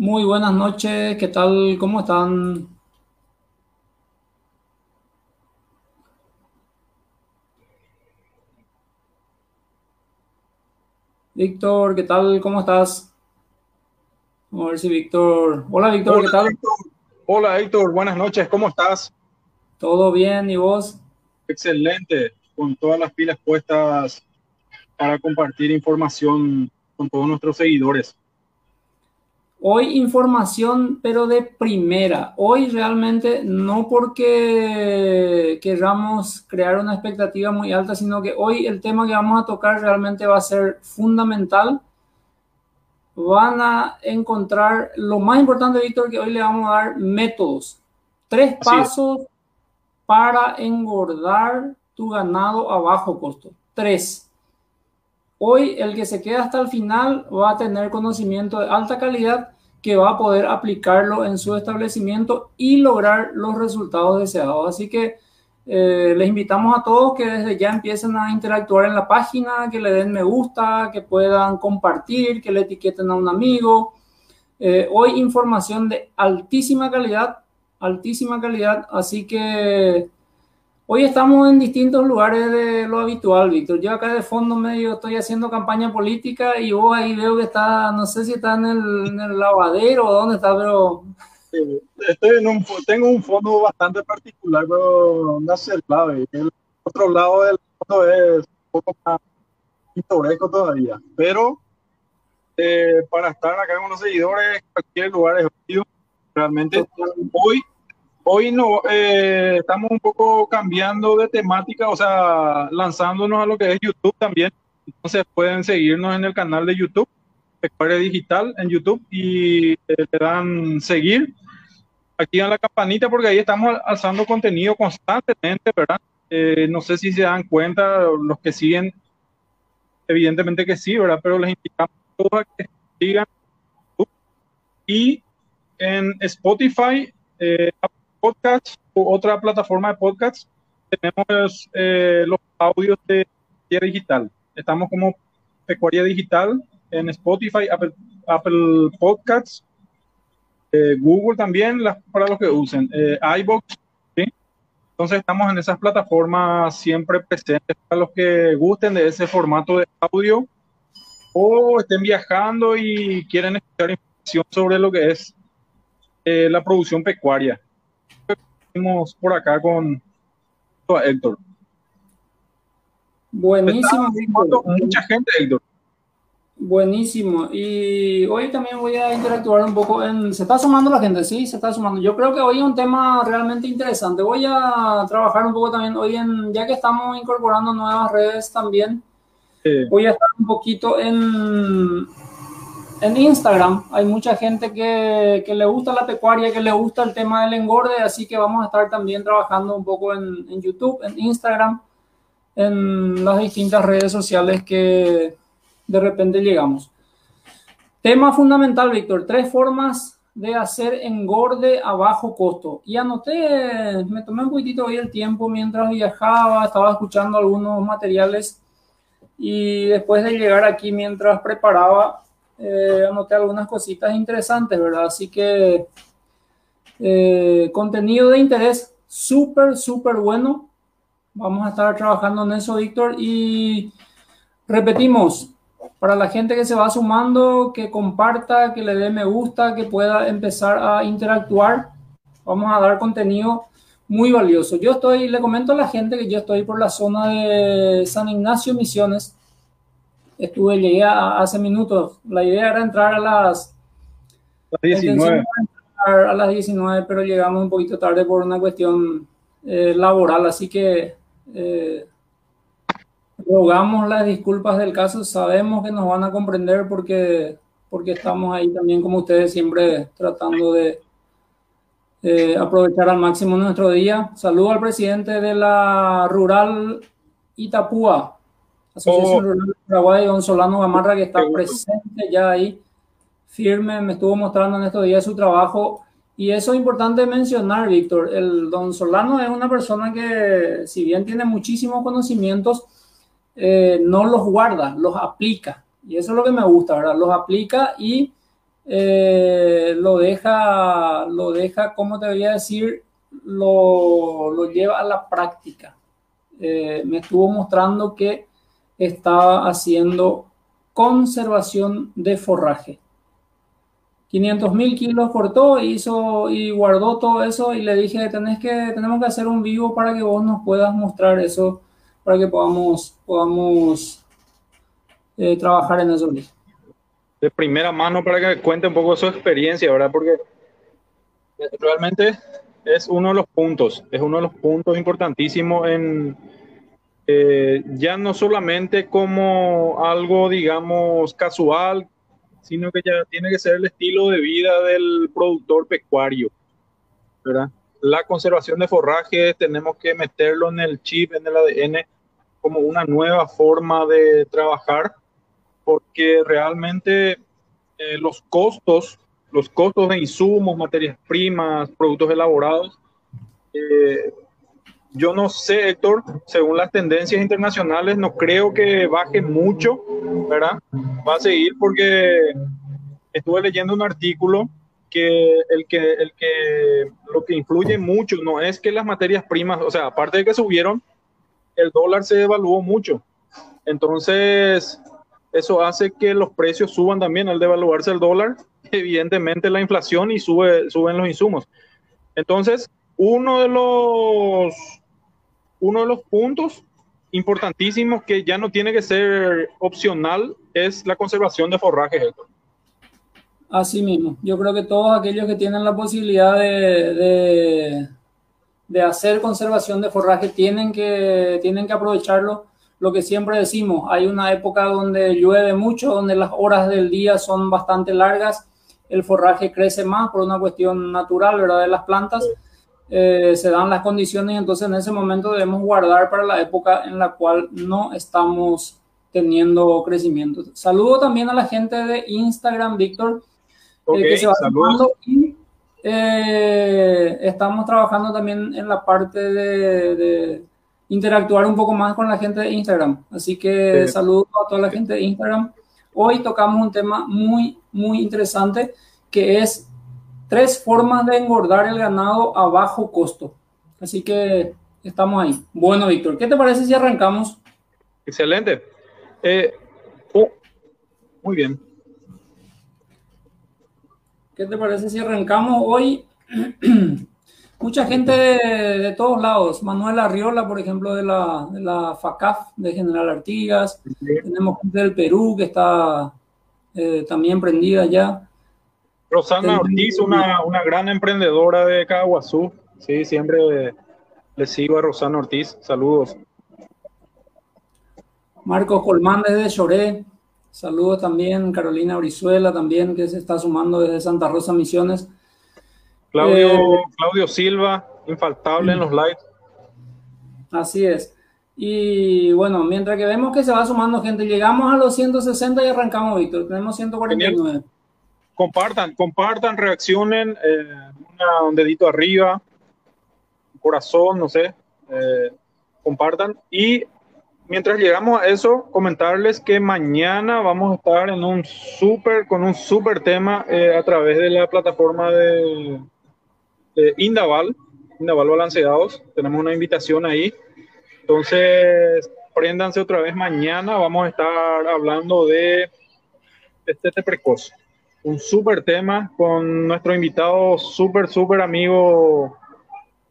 Muy buenas noches, ¿qué tal? ¿Cómo están? Víctor, ¿qué tal? ¿Cómo estás? Vamos a ver si Víctor. Hola Víctor, Hola, ¿qué tal? Héctor. Hola Héctor, buenas noches, ¿cómo estás? ¿Todo bien? ¿Y vos? Excelente, con todas las pilas puestas para compartir información con todos nuestros seguidores. Hoy información, pero de primera. Hoy realmente no porque queramos crear una expectativa muy alta, sino que hoy el tema que vamos a tocar realmente va a ser fundamental. Van a encontrar lo más importante, Víctor, que hoy le vamos a dar métodos. Tres Así es. pasos para engordar tu ganado a bajo costo. Tres. Hoy el que se queda hasta el final va a tener conocimiento de alta calidad que va a poder aplicarlo en su establecimiento y lograr los resultados deseados. Así que eh, les invitamos a todos que desde ya empiecen a interactuar en la página, que le den me gusta, que puedan compartir, que le etiqueten a un amigo. Eh, hoy información de altísima calidad, altísima calidad, así que Hoy estamos en distintos lugares de lo habitual, Víctor. Yo acá de fondo medio estoy haciendo campaña política y vos ahí veo que está, no sé si está en el, en el lavadero o dónde está, pero Estoy en un, tengo un fondo bastante particular, pero no sé el clave. El otro lado del fondo es un poco más pintoresco todavía. Pero eh, para estar acá con los seguidores, cualquier lugar es. Realmente hoy, hoy no, eh, estamos un poco cambiando de temática, o sea, lanzándonos a lo que es YouTube también. Entonces pueden seguirnos en el canal de YouTube, Pecuaria Digital en YouTube, y eh, dan seguir. Activan la campanita porque ahí estamos alzando contenido constantemente, ¿verdad? Eh, no sé si se dan cuenta los que siguen, evidentemente que sí, ¿verdad? Pero les invitamos a todos a que sigan y en Spotify, eh, Apple Podcasts u otra plataforma de podcasts, tenemos eh, los audios de Digital. Estamos como Pecuaria Digital en Spotify, Apple, Podcasts, eh, Google también, las, para los que usen, eh, iBox. Entonces estamos en esas plataformas siempre presentes para los que gusten de ese formato de audio o estén viajando y quieren escuchar información sobre lo que es eh, la producción pecuaria. Por acá con Héctor. buenísimo, mucha gente, Héctor. Buenísimo. Y hoy también voy a interactuar un poco en... Se está sumando la gente, sí, se está sumando. Yo creo que hoy es un tema realmente interesante. Voy a trabajar un poco también hoy en, ya que estamos incorporando nuevas redes también, voy a estar un poquito en, en Instagram. Hay mucha gente que, que le gusta la pecuaria, que le gusta el tema del engorde, así que vamos a estar también trabajando un poco en, en YouTube, en Instagram, en las distintas redes sociales que de repente llegamos. Tema fundamental, Víctor. Tres formas de hacer engorde a bajo costo. Y anoté, me tomé un poquitito hoy el tiempo mientras viajaba, estaba escuchando algunos materiales y después de llegar aquí mientras preparaba, eh, anoté algunas cositas interesantes, ¿verdad? Así que eh, contenido de interés súper, súper bueno. Vamos a estar trabajando en eso, Víctor. Y repetimos, para la gente que se va sumando, que comparta, que le dé me gusta, que pueda empezar a interactuar. Vamos a dar contenido muy valioso. Yo estoy, le comento a la gente que yo estoy por la zona de San Ignacio Misiones. Estuve, llegué a- hace minutos. La idea era entrar a las las la intención 19. era entrar a las 19, pero llegamos un poquito tarde por una cuestión eh, laboral, así que eh, rogamos las disculpas del caso. Sabemos que nos van a comprender porque, porque estamos ahí también, como ustedes, siempre tratando de eh, aprovechar al máximo nuestro día. Saludo al presidente de la Rural Itapúa, Asociación Oh. Rural de Paraguay, don Solano Gamarra, que está presente ya ahí, firme, me estuvo mostrando en estos días su trabajo. Y eso es importante mencionar, Víctor. El don Solano es una persona que, si bien tiene muchísimos conocimientos, eh, no los guarda, los aplica. Y eso es lo que me gusta, ¿verdad? Los aplica y eh, lo deja, lo deja, ¿cómo te voy a decir? Lo, lo lleva a la práctica. Eh, me estuvo mostrando que estaba haciendo conservación de forraje. 500 mil kilos cortó, hizo y guardó todo eso y le dije, Tenés que, tenemos que hacer un vivo para que vos nos puedas mostrar eso, para que podamos, podamos eh, trabajar en eso de primera mano para que cuente un poco su experiencia, ¿verdad? Porque realmente es uno de los puntos, es uno de los puntos importantísimos en eh, ya no solamente como algo, digamos, casual, sino que ya tiene que ser el estilo de vida del productor pecuario, ¿verdad? La conservación de forraje tenemos que meterlo en el chip, en el ADN, como una nueva forma de trabajar porque realmente eh, los costos, los costos de insumos, materias primas, productos elaborados, eh, yo no sé, Héctor, según las tendencias internacionales, no creo que baje mucho, ¿verdad? Va a seguir porque estuve leyendo un artículo que el que, el que lo que influye mucho no es que las materias primas, o sea, aparte de que subieron, el dólar se devaluó mucho. Entonces, eso hace que los precios suban también al devaluarse el dólar, evidentemente la inflación y sube, suben los insumos. Entonces, uno de los, uno de los puntos importantísimos que ya no tiene que ser opcional es la conservación de forrajes. Así mismo, yo creo que todos aquellos que tienen la posibilidad de, de, de hacer conservación de forraje tienen que, tienen que aprovecharlo lo que siempre decimos, hay una época donde llueve mucho, donde las horas del día son bastante largas, el forraje crece más por una cuestión natural, ¿verdad? De las plantas, eh, se dan las condiciones y entonces en ese momento debemos guardar para la época en la cual no estamos teniendo crecimiento. Saludo también a la gente de Instagram, Víctor, eh, que se va y eh, estamos trabajando también en la parte de interactuar un poco más con la gente de Instagram. Así que saludos a toda la gente de Instagram. Hoy tocamos un tema muy, muy interesante que es tres formas de engordar el ganado a bajo costo. Así que estamos ahí. Bueno, Víctor, ¿qué te parece si arrancamos? Excelente. Eh, oh, muy bien. ¿Qué te parece si arrancamos hoy? mucha gente de, todos lados. Manuel Arriola, por ejemplo, de la, de la FACAF, de General Artigas. Tenemos gente del Perú que está eh, también prendida ya. Rosana Ortiz, una, una, gran emprendedora de Caguazú. Sí, siempre le sigo a Rosana Ortiz. Saludos. Marcos Colmán desde Choré. Saludos también. Carolina Brizuela también, que se está sumando desde Santa Rosa Misiones. Claudio, eh, Claudio Silva, infaltable en los lives. Así es. Y bueno, mientras que vemos que se va sumando gente, llegamos a los 160 y arrancamos, Víctor. Tenemos 149. Compartan, compartan, reaccionen, eh, un dedito arriba, corazón, no sé, eh, compartan. Y mientras llegamos a eso, comentarles que mañana vamos a estar en un súper, con un súper tema a través de la plataforma de Indaval, Indaval Balanceados. Tenemos una invitación ahí. Entonces, préndanse otra vez mañana. Vamos a estar hablando de este precoz. Un súper tema con nuestro invitado, súper, súper amigo,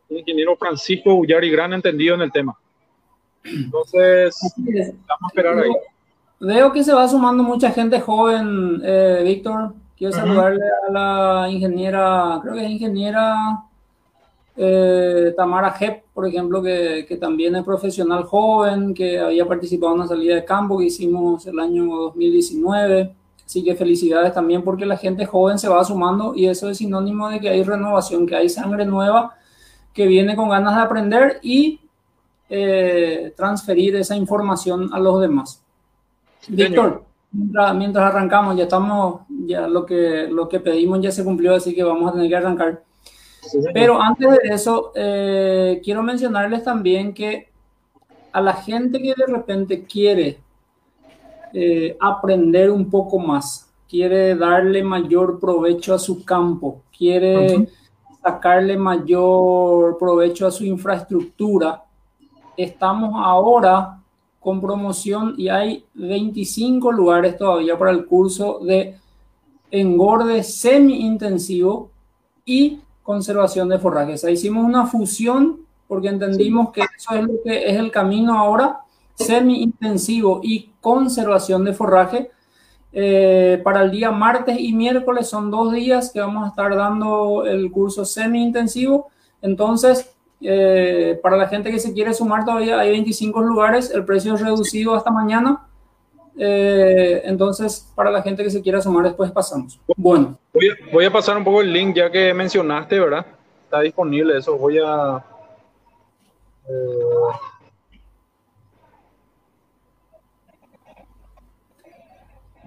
ingeniero Francisco Ullari, gran entendido en el tema. Entonces, vamos a esperar ahí. Veo que se va sumando mucha gente joven, eh, Víctor. Quiero saludarle a la ingeniera, creo que es ingeniera eh, Tamara Hep, por ejemplo, que, que, también es profesional joven, que había participado en una salida de campo que hicimos el año 2019. Así que felicidades también porque la gente joven se va sumando y eso es sinónimo de que hay renovación, que hay sangre nueva que viene con ganas de aprender y eh, transferir esa información a los demás. Víctor, mientras, arrancamos, ya estamos, ya lo que, lo que pedimos ya se cumplió, así que vamos a tener que arrancar. Pero antes de eso, eh, quiero mencionarles también que a la gente que de repente quiere eh, aprender un poco más. Quiere darle mayor provecho a su campo, quiere sacarle mayor provecho a su infraestructura. Estamos ahora con promoción y hay 25 lugares todavía para el curso de engorde semi-intensivo y conservación de forraje. O sea, hicimos una fusión porque entendimos que eso es lo que es el camino ahora, semi-intensivo y conservación de forraje. Eh, para el día martes y miércoles son dos días que vamos a estar dando el curso semi-intensivo. Entonces, eh, para la gente que se quiere sumar todavía hay 25 lugares, el precio es reducido hasta mañana. Eh, entonces, para la gente que se quiera sumar, después pasamos. Bueno. Voy a, pasar un poco el link ya que mencionaste, ¿verdad? Está disponible eso. Voy a... Eh,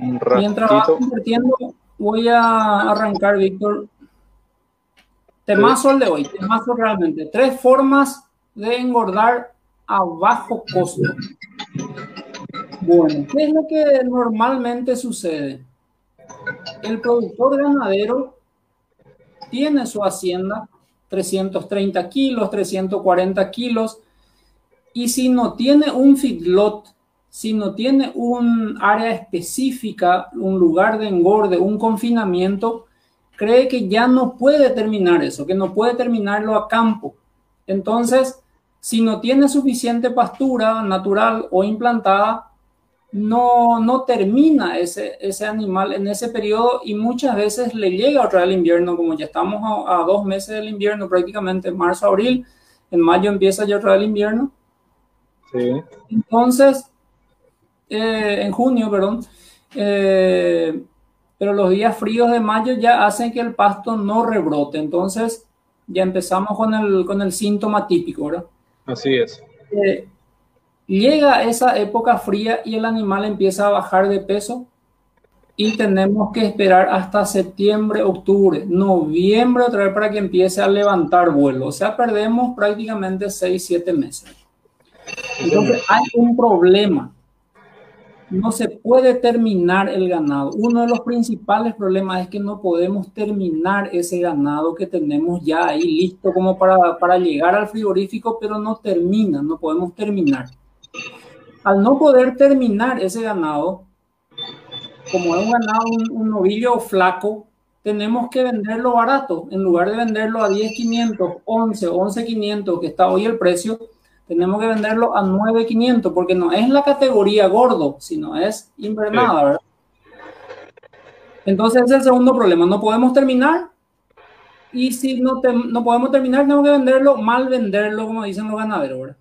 Mientras va convirtiendo, voy a arrancar, Víctor. Temazo el de hoy, temazo realmente. Tres formas de engordar a bajo costo. Bueno, ¿qué es lo que normalmente sucede? El productor ganadero tiene su hacienda, 330 kilos, 340 kilos, y si no tiene un feedlot, si no tiene un área específica, un lugar de engorde, un confinamiento, cree que ya no puede terminar eso, que no puede terminarlo a campo. Entonces, si no tiene suficiente pastura natural o implantada, no, no termina ese, ese animal en ese periodo y muchas veces le llega otra vez el invierno, como ya estamos a, dos meses del invierno, prácticamente marzo, abril, en mayo empieza ya otra vez el invierno. Sí. Entonces, eh, en junio, perdón, eh, pero los días fríos de mayo ya hacen que el pasto no rebrote, entonces ya empezamos con el, con el síntoma típico, ¿verdad? Así es. Eh, Llega esa época fría y el animal empieza a bajar de peso y tenemos que esperar hasta septiembre, octubre, noviembre otra vez para que empiece a levantar vuelo. O sea, perdemos prácticamente 6, 7 meses. Entonces hay un problema. No se puede terminar el ganado. Uno de los principales problemas es que no podemos terminar ese ganado que tenemos ya ahí listo como para, para llegar al frigorífico, pero no termina, no podemos terminar. Al no poder terminar ese ganado, como es un ganado, un, novillo flaco, tenemos que venderlo barato. En lugar de venderlo a 10.500, 11, 11.500, que está hoy el precio, tenemos que venderlo a 9.500, porque no es la categoría gordo, sino es invernada, ¿verdad? Entonces, es el segundo problema. No podemos terminar. Y si no, no podemos terminar, tenemos que venderlo, mal venderlo, como dicen los ganaderos, ¿verdad?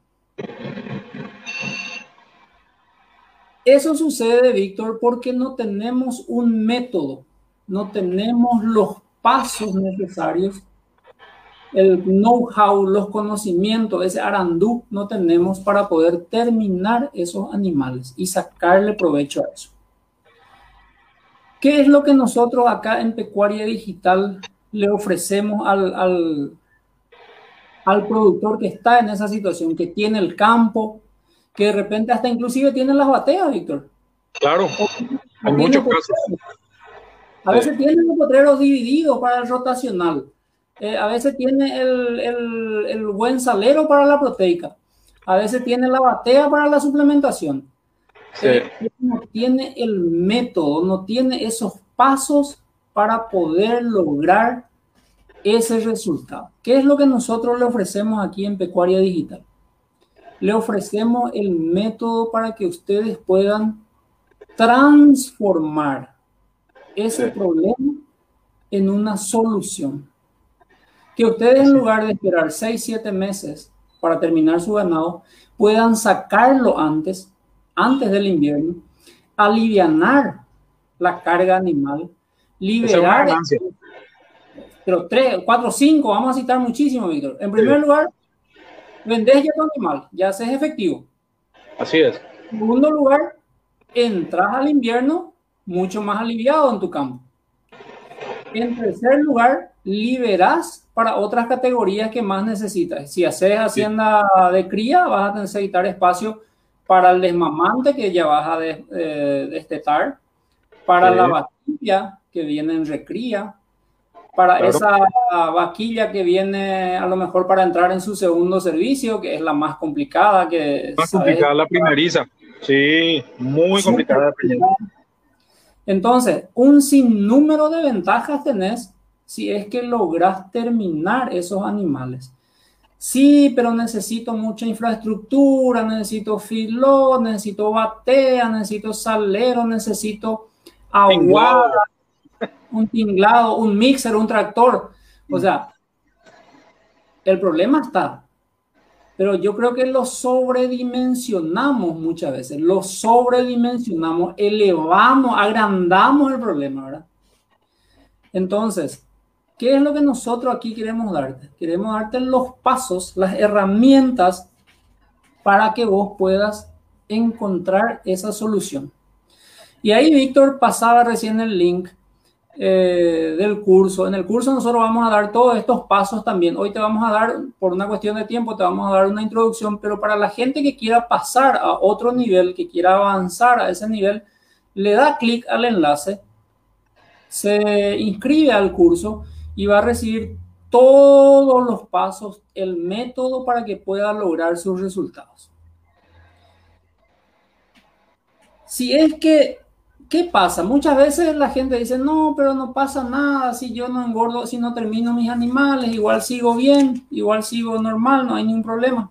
Eso sucede, Víctor, porque no tenemos un método, no tenemos los pasos necesarios, el know-how, los conocimientos, ese arandú no tenemos para poder terminar esos animales y sacarle provecho a eso. ¿Qué es lo que nosotros acá en Pecuaria Digital le ofrecemos al, al, al productor que está en esa situación, que tiene el campo, que de repente hasta inclusive tienen las bateas, Víctor. Claro, hay muchos casos. A veces tienen los potreros divididos para el rotacional. Eh, a veces tiene el, el, el, buen salero para la proteica. A veces tiene la batea para la suplementación. Sí. Eh, no tiene el método, no tiene esos pasos para poder lograr ese resultado. ¿Qué es lo que nosotros le ofrecemos aquí en Pecuaria Digital? le ofrecemos el método para que ustedes puedan transformar ese problema en una solución. Que ustedes en lugar de esperar 6, 7 meses para terminar su ganado, puedan sacarlo antes, antes del invierno, alivianar la carga animal, liberar... Pero 3, 4, 5, vamos a citar muchísimo, Víctor. En primer lugar, vendes ya tu animal, ya haces efectivo. Así es. En segundo lugar, entras al invierno mucho más aliviado en tu campo. En tercer lugar, liberas para otras categorías que más necesitas. Si haces hacienda de cría, vas a necesitar espacio para el desmamante que ya vas a destetar, para la batida vaquilla que viene en recría, para esa vaquilla que viene a lo mejor para entrar en su segundo servicio, que es la más complicada. Que, más complicada la primeriza. Sí, muy complicada. Entonces, un sinnúmero de ventajas tenés si es que logras terminar esos animales. Sí, pero necesito mucha infraestructura, necesito filo, necesito batea, necesito salero, necesito agua, un tinglado, un mixer, un tractor. O sea, el problema está. Pero yo creo que lo sobredimensionamos muchas veces, lo sobredimensionamos, elevamos, agrandamos el problema, ¿verdad? Entonces, ¿qué es lo que nosotros aquí queremos darte? Queremos darte los pasos, las herramientas para que vos puedas encontrar esa solución. Y ahí Víctor pasaba recién el link eh, del curso. En el curso nosotros vamos a dar todos estos pasos también. Hoy te vamos a dar, por una cuestión de tiempo, te vamos a dar una introducción, pero para la gente que quiera pasar a otro nivel, que quiera avanzar a ese nivel, le da clic al enlace, se inscribe al curso y va a recibir todos los pasos, el método para que pueda lograr sus resultados. Si es que ¿Qué pasa? Muchas veces la gente dice, no, pero no pasa nada, si yo no engordo, si no termino mis animales, igual sigo bien, igual sigo normal, no hay ningún problema.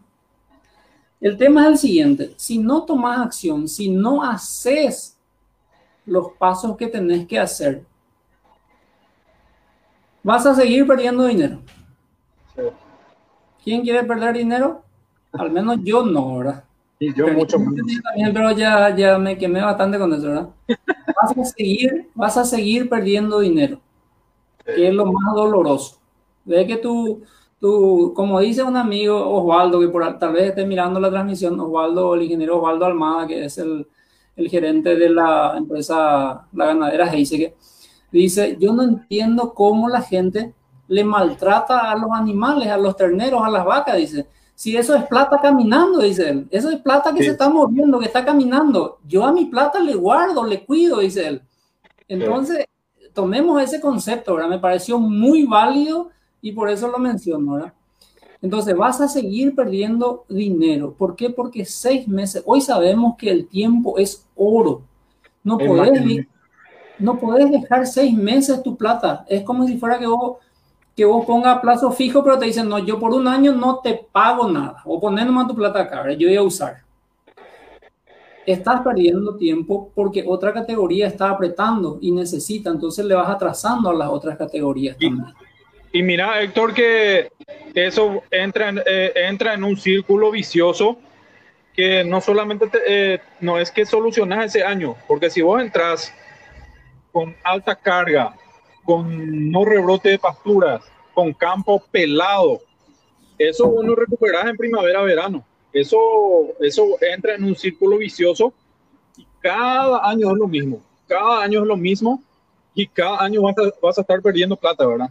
El tema es el siguiente, si no tomas acción, si no haces los pasos que tenés que hacer, vas a seguir perdiendo dinero. ¿Quién quiere perder dinero? Al menos yo no, ¿verdad? Y yo mucho más. También, pero ya, ya me quemé bastante con eso, ¿verdad? Vas a seguir, vas a seguir perdiendo dinero, que es lo más doloroso. Ve que tú, tú, como dice un amigo Osvaldo, que por, tal vez esté mirando la transmisión, Osvaldo, el ingeniero Osvaldo Almada, que es el, el gerente de la empresa, la ganadera Heiseke, dice, yo no entiendo cómo la gente le maltrata a los animales, a los terneros, a las vacas, dice si eso es plata caminando, dice él. Eso es plata que se está moviendo, que está caminando. Yo a mi plata le guardo, le cuido, dice él. Entonces, tomemos ese concepto, ¿verdad? Me pareció muy válido y por eso lo menciono, ¿verdad? Entonces, vas a seguir perdiendo dinero. ¿Por qué? Porque seis meses, hoy sabemos que el tiempo es oro. No podés, no podés dejar seis meses tu plata. Es como si fuera que vos que vos pongas plazo fijo, pero te dicen, no, yo por un año no te pago nada, o poner nomás tu plata acá, yo voy a usar. Estás perdiendo tiempo porque otra categoría está apretando y necesita, entonces le vas atrasando a las otras categorías y, también. Y mira, Héctor, que eso entra en, eh, entra en un círculo vicioso que no solamente eh, no es que solucionas ese año, porque si vos entras con alta carga, con no rebrote de pasturas, con campo pelado. Eso uno recuperas en primavera, verano. Eso, eso entra en un círculo vicioso y cada año es lo mismo. Cada año es lo mismo y cada año vas a, vas a estar perdiendo plata, ¿verdad?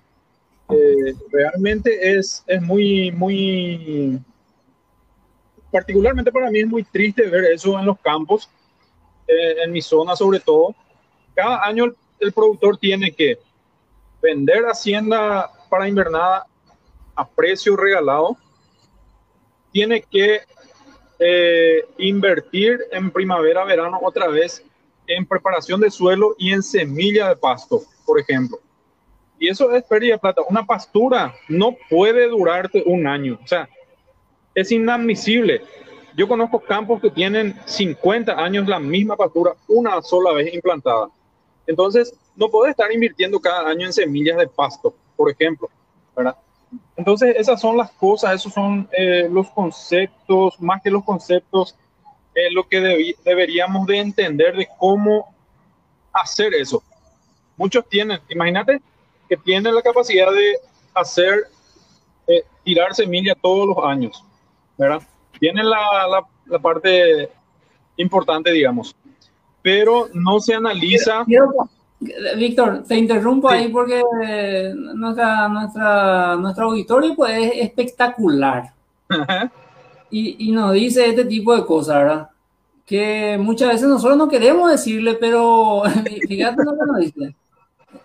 Eh, realmente es, es muy, muy, particularmente para mí es muy triste ver eso en los campos, eh, en mi zona sobre todo. Cada año el productor tiene que vender hacienda para invernada a precio regalado, tiene que eh, invertir en primavera, verano otra vez en preparación de suelo y en semilla de pasto, por ejemplo. Y eso es pérdida de plata. Una pastura no puede durarte un año. O sea, es inadmisible. Yo conozco campos que tienen 50 años la misma pastura una sola vez implantada. Entonces, no puede estar invirtiendo cada año en semillas de pasto, por ejemplo, ¿verdad? Entonces, esas son las cosas, esos son eh, los conceptos, más que los conceptos, eh, lo que deberíamos de entender de cómo hacer eso. Muchos tienen, imagínate que tienen la capacidad de hacer, eh, tirar semilla todos los años, ¿verdad? Tienen la, la parte importante, digamos pero no se analiza. Víctor, te interrumpo ahí porque nuestra, nuestra, nuestro auditorio pues, es espectacular. Y, y, nos dice este tipo de cosas, ¿verdad? que muchas veces nosotros no queremos decirle, pero fíjate lo que nos dice.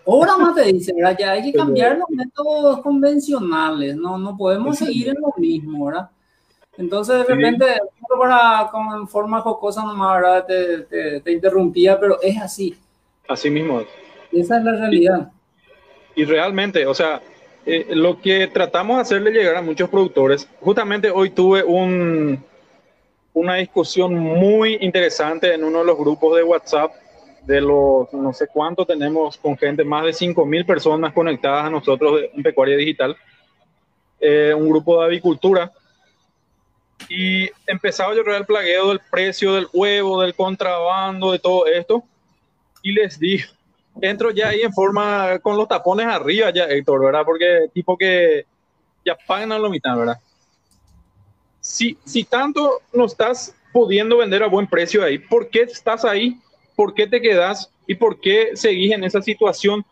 Ahora más te dice, ¿verdad? Ya hay que cambiar los métodos convencionales, no, no podemos seguir en lo mismo, ¿verdad? Entonces, de repente, para, con forma jocosa nomás, ¿verdad? Te, te, te, interrumpía, pero es así. Así mismo. Esa es la realidad. Y, y realmente, o sea, eh, lo que tratamos de hacerle llegar a muchos productores, justamente hoy tuve un, una discusión muy interesante en uno de los grupos de WhatsApp de los no sé cuánto tenemos con gente, más de 5.000 personas conectadas a nosotros en Pecuaria Digital, eh, un grupo de avicultura. Y empezaba a llorar el plagueo del precio del huevo, del contrabando, de todo esto. Y les dije, entro ya ahí en forma con los tapones arriba ya, Héctor, ¿verdad? Porque tipo que ya pagan a la mitad, ¿verdad? Si, si tanto no estás pudiendo vender a buen precio ahí, ¿por qué estás ahí? ¿Por qué te quedas? ¿Y por qué seguís en esa situación?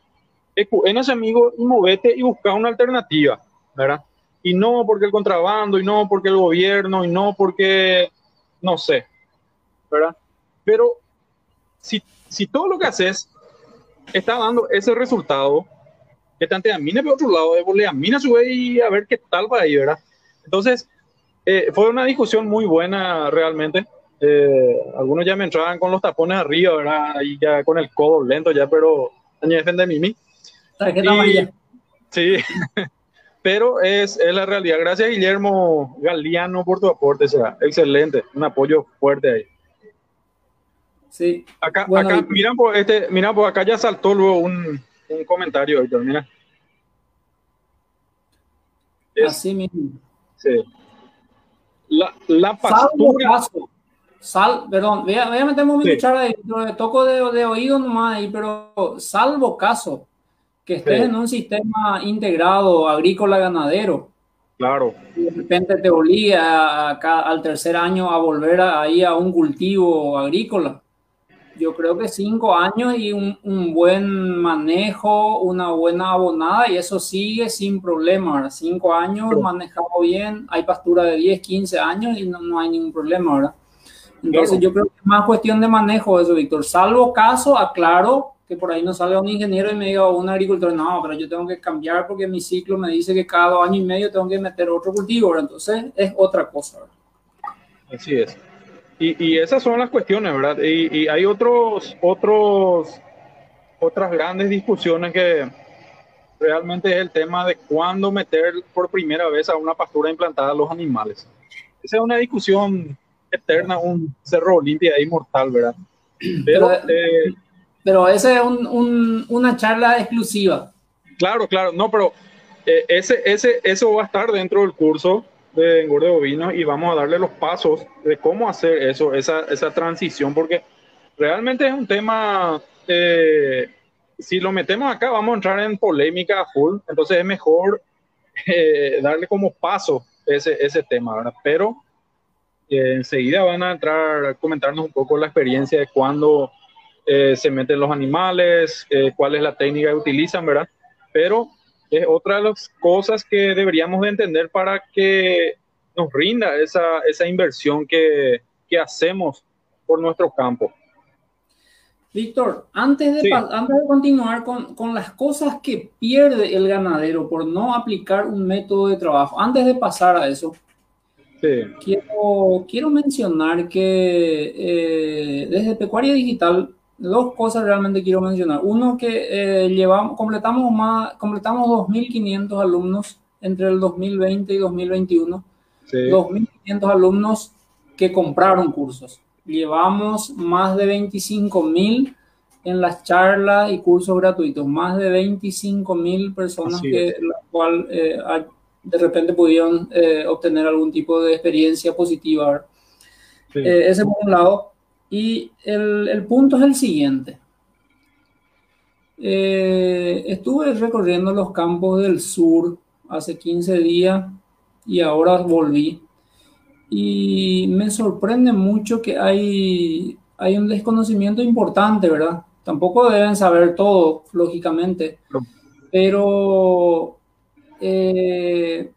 En ese amigo y movete y busca una alternativa, ¿verdad? Y no porque el contrabando, y no porque el gobierno, y no porque, no sé, ¿verdad? Pero si, si todo lo que haces está dando ese resultado, que te mine por otro lado, le amina su y a ver qué tal va ahí, ¿verdad? Entonces, eh, fue una discusión muy buena realmente. Eh, algunos ya me entraban con los tapones arriba, ¿verdad? Ahí ya con el codo lento ya, pero de Mimi. Y, sí, pero es, es, la realidad. Gracias Guillermo Galeano por tu aporte, será excelente, un apoyo fuerte ahí. Sí. Acá, acá mira, por este, mira, por acá ya saltó luego un, un comentario, Héctor, mira. Así mismo. Sí. La, la pastura. Sal, perdón, voy a, voy a meterme mi cuchara ahí, toco de, de, oído nomás ahí, pero salvo caso que estés en un sistema integrado agrícola ganadero. Claro. Y de repente te obliga acá, al tercer año a volver ahí a un cultivo agrícola yo creo que cinco años y un, un, buen manejo, una buena abonada y eso sigue sin problema, Cinco años manejado bien, hay pastura de 10, 15 años y no, no hay ningún problema, ¿verdad? Entonces yo creo que es más cuestión de manejo eso, Víctor. Salvo caso, aclaro que por ahí no salga un ingeniero y me diga un agricultor, no, pero yo tengo que cambiar porque mi ciclo me dice que cada año y medio tengo que meter otro cultivo, ¿verdad? Entonces es otra cosa, ¿verdad? Así es. Y, esas son las cuestiones, ¿verdad? Y, hay otros, otros, otras grandes discusiones que realmente es el tema de cuándo meter por primera vez a una pastura implantada a los animales. Esa es una discusión eterna, un cerro limpio e inmortal, ¿verdad? Pero, eh, pero esa es un, una charla exclusiva. Claro, claro, no, pero eh, ese, ese, eso va a estar dentro del curso de engorde bovino y vamos a darle los pasos de cómo hacer eso, esa, esa transición, porque realmente es un tema, eh, si lo metemos acá vamos a entrar en polémica full, entonces es mejor eh, darle como paso ese, ese tema, ¿verdad? Pero eh, enseguida van a entrar a comentarnos un poco la experiencia de cuándo se meten los animales, cuál es la técnica que utilizan, ¿verdad? Pero es otra de las cosas que deberíamos de entender para que nos rinda esa, esa inversión que, que hacemos por nuestro campo. Víctor, antes de, antes de continuar con, con, las cosas que pierde el ganadero por no aplicar un método de trabajo, antes de pasar a eso, quiero, quiero mencionar que eh, desde Pecuaria Digital dos cosas realmente quiero mencionar. Uno que eh, llevamos, completamos más, completamos 2.500 alumnos entre el 2020 y 2021. 2.500 alumnos que compraron cursos. Llevamos más de 25.000 en las charlas y cursos gratuitos. Más de 25.000 personas que la cual eh, de repente pudieron eh, obtener algún tipo de experiencia positiva. ese por un lado. Y el, el punto es el siguiente. Eh, estuve recorriendo los campos del sur hace 15 días y ahora volví. Y me sorprende mucho que hay, hay un desconocimiento importante, ¿verdad? Tampoco deben saber todo, lógicamente, pero eh,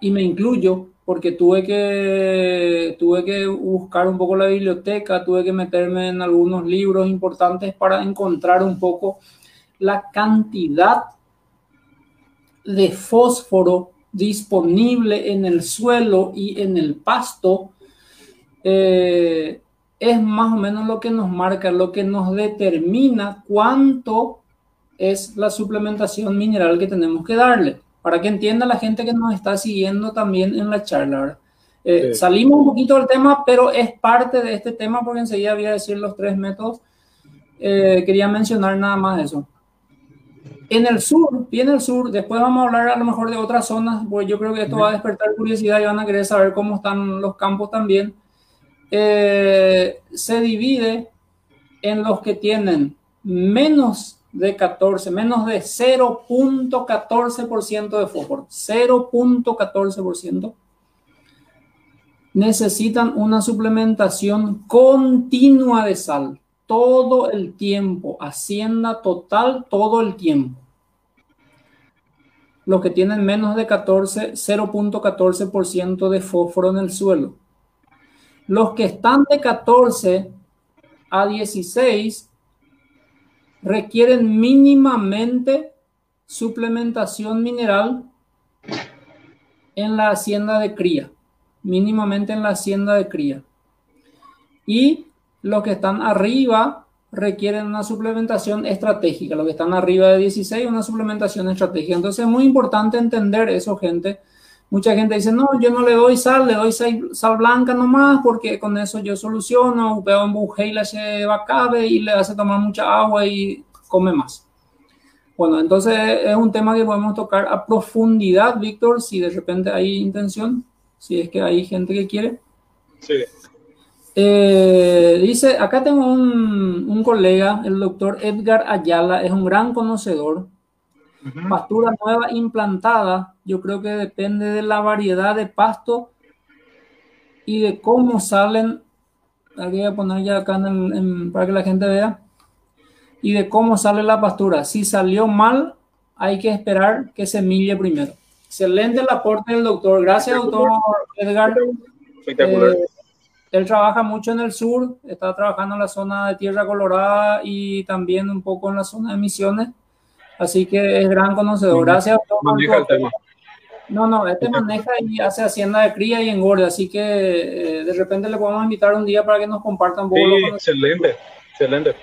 y me incluyo porque tuve que, tuve que buscar un poco la biblioteca, tuve que meterme en algunos libros importantes para encontrar un poco la cantidad de fósforo disponible en el suelo y en el pasto. Eh, es más o menos lo que nos marca, lo que nos determina cuánto es la suplementación mineral que tenemos que darle para que entienda la gente que nos está siguiendo también en la charla. Eh, salimos un poquito del tema, pero es parte de este tema porque enseguida voy a decir los tres métodos. Eh, quería mencionar nada más eso. En el sur, bien el sur, después vamos a hablar a lo mejor de otras zonas, pues yo creo que esto va a despertar curiosidad y van a querer saber cómo están los campos también. Eh, se divide en los que tienen menos de 14, menos de 0.14% de fósforo, 0.14%, necesitan una suplementación continua de sal todo el tiempo, hacienda total todo el tiempo. Los que tienen menos de 14, 0.14% de fósforo en el suelo. Los que están de 14 a 16 requieren mínimamente suplementación mineral en la hacienda de cría, mínimamente en la hacienda de cría. Y los que están arriba requieren una suplementación estratégica, los que están arriba de 16, una suplementación estratégica. Entonces es muy importante entender eso, gente. Mucha gente dice, no, yo no le doy sal, le doy sal, blanca nomás porque con eso yo soluciono, veo un buje y le bacabe y le hace tomar mucha agua y come más. Bueno, entonces es un tema que podemos tocar a profundidad, Víctor, si de repente hay intención, si es que hay gente que quiere. Sí. Eh, dice, acá tengo un, un, colega, el doctor Edgar Ayala, es un gran conocedor Pastura nueva implantada, yo creo que depende de la variedad de pasto y de cómo salen. Aquí voy a poner ya acá para que la gente vea. Y de cómo sale la pastura. Si salió mal, hay que esperar que se mille primero. Excelente el aporte del doctor. Gracias, doctor Edgar. Espectacular. Eh, él trabaja mucho en el sur, está trabajando en la zona de Tierra Colorada y también un poco en la zona de Misiones. Así que es gran conocedor. Gracias. Maneja el tema. No, no, este maneja y hace hacienda de cría y engorde, así que eh, de repente le podemos invitar un día para que nos compartan un poco. Sí, excelente, excelente.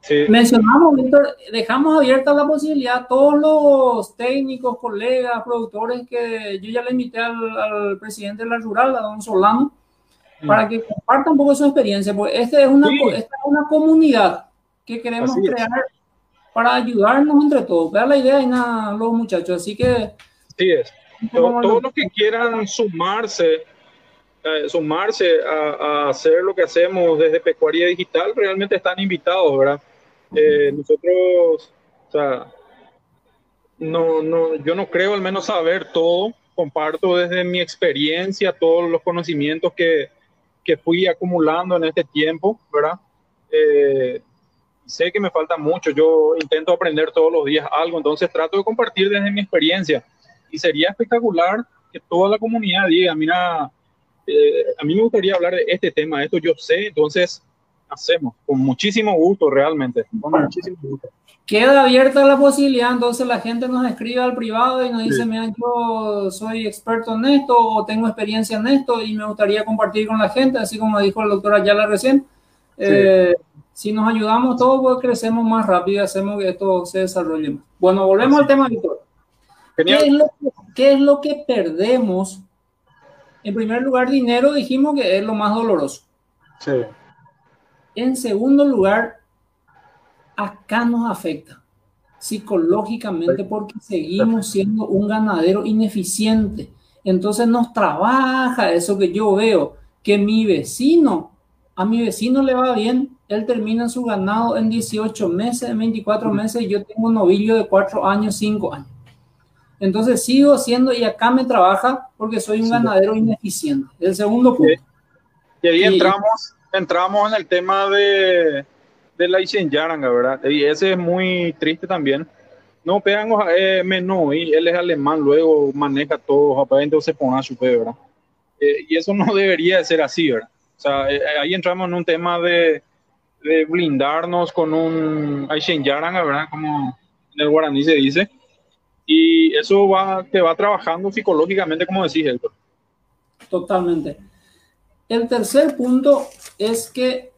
Sí. Mencionamos, Víctor, dejamos abierta la posibilidad a todos los técnicos, colegas, productores que yo ya le invité al, presidente de la rural, a don Solano, mm. para que compartan un poco su experiencia, porque este es una, esta es una comunidad que queremos crear para ayudarnos entre todos. Vean la idea y nada, los muchachos. Así que. Sí, es. Todos los que quieran sumarse, eh, sumarse a, hacer lo que hacemos desde Pecuaria Digital, realmente están invitados, ¿verdad? Eh, nosotros, o sea, no, no, yo no creo al menos saber todo. Comparto desde mi experiencia todos los conocimientos que, que fui acumulando en este tiempo, ¿verdad? Eh, sé que me falta mucho, yo intento aprender todos los días algo, entonces trato de compartir desde mi experiencia. Y sería espectacular que toda la comunidad diga, mira, eh, a mí me gustaría hablar de este tema, esto yo sé, entonces hacemos con muchísimo gusto realmente, con muchísimo gusto. Queda abierta la posibilidad, entonces la gente nos escribe al privado y nos dice, mira, yo soy experto en esto o tengo experiencia en esto y me gustaría compartir con la gente, así como dijo el doctor Ayala recién. Eh, si nos ayudamos todos, pues crecemos más rápido y hacemos que esto se desarrolle más. Bueno, volvemos al tema, Víctor. ¿Qué es, lo que, ¿Qué es lo que perdemos? En primer lugar, dinero dijimos que es lo más doloroso. Sí. En segundo lugar, acá nos afecta psicológicamente porque seguimos siendo un ganadero ineficiente. Entonces nos trabaja eso que yo veo, que mi vecino, a mi vecino le va bien, él termina su ganado en 18 meses, en 24 meses, y yo tengo un novillo de 4 años, 5 años. Entonces sigo siendo, y acá me trabaja porque soy un ganadero ineficiente. El segundo punto. Y ahí entramos, entramos en el tema de, de la Yaranga, ¿verdad? Y ese es muy triste también, No, pegan eh, menos y él es alemán, luego maneja todo, aparentemente se pone a su ¿verdad? Eh, y eso no debería de ser así, ¿verdad? O sea, eh, ahí entramos en un tema de, de blindarnos con un Aishen Yaranga, ¿verdad? Como en el guaraní se dice. Y eso va, te va trabajando psicológicamente, como decís, Héctor. Totalmente. El tercer punto es que,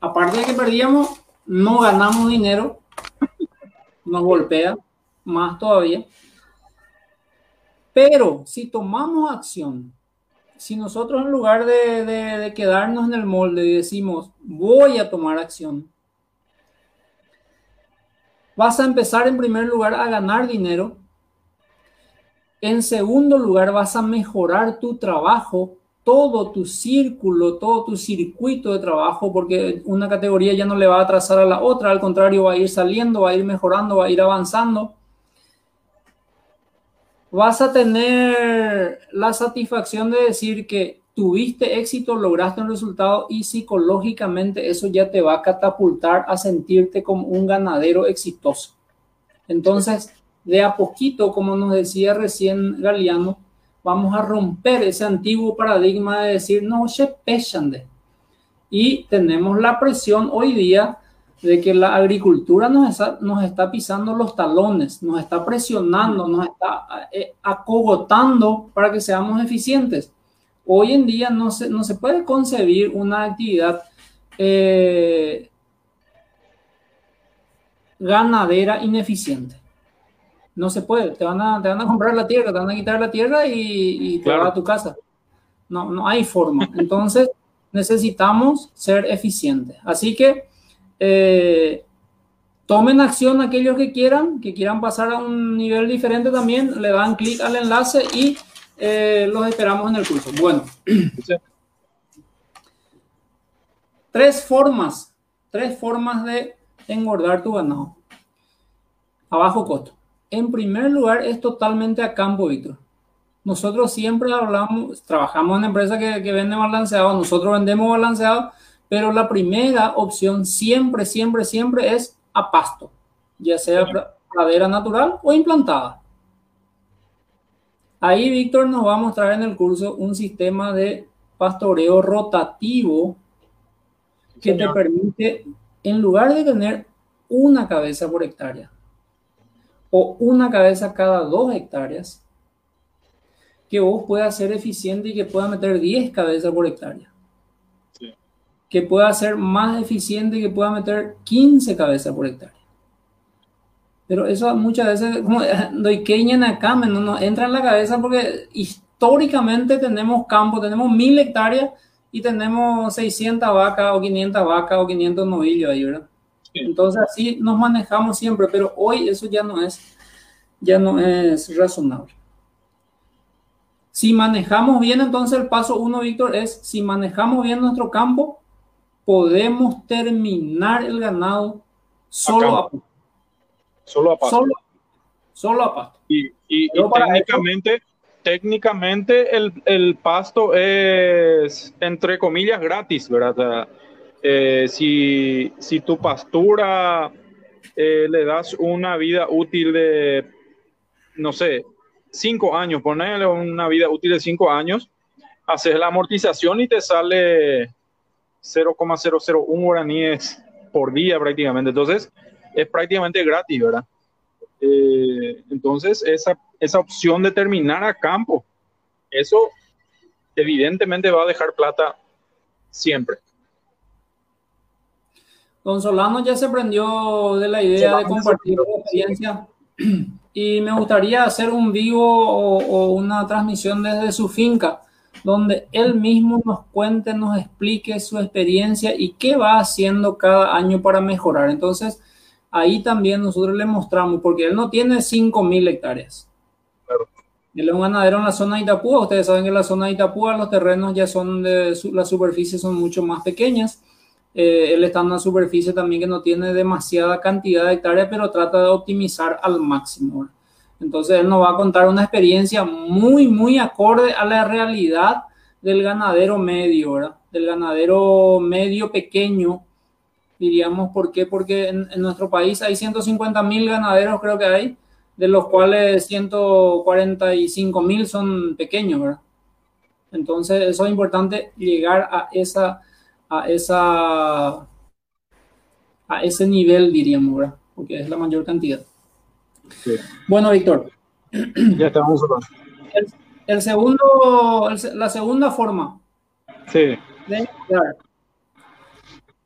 aparte de que perdíamos, no ganamos dinero nos golpea más todavía. Pero si tomamos acción, si nosotros en lugar de, quedarnos en el molde decimos, voy a tomar acción, vas a empezar en primer lugar a ganar dinero. En segundo lugar, vas a mejorar tu trabajo todo tu círculo, todo tu circuito de trabajo, porque una categoría ya no le va a atrasar a la otra, al contrario, va a ir saliendo, va a ir mejorando, va a ir avanzando. Vas a tener la satisfacción de decir que tuviste éxito, lograste un resultado y psicológicamente eso ya te va a catapultar a sentirte como un ganadero exitoso. Entonces, de a poquito, como nos decía recién Galeano, vamos a romper ese antiguo paradigma de decir, no, se de. Y tenemos la presión hoy día de que la agricultura nos está, nos está pisando los talones, nos está presionando, nos está eh, acogotando para que seamos eficientes. Hoy en día no se, no se puede concebir una actividad eh, ganadera ineficiente. No se puede, te van a, te van a comprar la tierra, te van a quitar la tierra y, te a tu casa. No, no hay forma. Entonces, necesitamos ser eficientes. Así que eh, tomen acción aquellos que quieran, que quieran pasar a un nivel diferente también, le dan clic al enlace y eh, los esperamos en el curso. Bueno, tres formas, tres formas de engordar tu ganado a bajo costo. En primer lugar, es totalmente a campo, Víctor. Nosotros siempre hablamos, trabajamos en empresas que, que venden balanceado, nosotros vendemos balanceado, pero la primera opción siempre, siempre, siempre es a pasto, ya sea pradera natural o implantada. Ahí Víctor nos va a mostrar en el curso un sistema de pastoreo rotativo que te permite, en lugar de tener una cabeza por hectárea, o una cabeza cada dos hectáreas, que vos puedas ser eficiente y que pueda meter 10 cabezas por hectárea. Que pueda ser más eficiente que pueda meter 15 cabezas por hectárea. Pero eso muchas veces, como doy en acá, no nos entra en la cabeza porque históricamente tenemos campo, tenemos mil hectáreas y tenemos 600 vacas o 500 vacas o 500 novillos ahí, ¿verdad? Entonces así nos manejamos siempre, pero hoy eso ya no es, ya no es razonable. Si manejamos bien, entonces el paso uno, Víctor, es si manejamos bien nuestro campo, podemos terminar el ganado solo a, pasto. Solo a pasto. Solo, a pasto. Y, y, técnicamente, técnicamente el, el, pasto es, entre comillas, gratis, ¿verdad? Eh, si, si, tu pastura eh, le das una vida útil de, no sé, cinco años, ponerle una vida útil de cinco años, haces la amortización y te sale 0,001 guaraníes por día prácticamente. Entonces, es prácticamente gratis, ¿verdad? Eh, entonces, esa, esa opción de terminar a campo, eso evidentemente va a dejar plata siempre. Don Solano ya se prendió de la idea de compartir su experiencia y me gustaría hacer un vivo o, una transmisión desde su finca donde él mismo nos cuente, nos explique su experiencia y qué va haciendo cada año para mejorar. Entonces, ahí también nosotros le mostramos, porque él no tiene 5.000 hectáreas. Él es un ganadero en la zona de Itapúa. Ustedes saben que en la zona de Itapúa los terrenos ya son de, las superficies son mucho más pequeñas eh, él está en una superficie también que no tiene demasiada cantidad de hectáreas, pero trata de optimizar al máximo. Entonces él nos va a contar una experiencia muy, muy acorde a la realidad del ganadero medio, ¿verdad? Del ganadero medio pequeño diríamos. ¿Por qué? Porque en, nuestro país hay 150 mil ganaderos, creo que hay, de los cuales 145 mil son pequeños, ¿verdad? Entonces, eso es importante llegar a esa, a esa, a ese nivel, diríamos, ¿verdad? Porque es la mayor cantidad. Bueno, Víctor. Ya estamos el, segundo, la segunda forma sí. de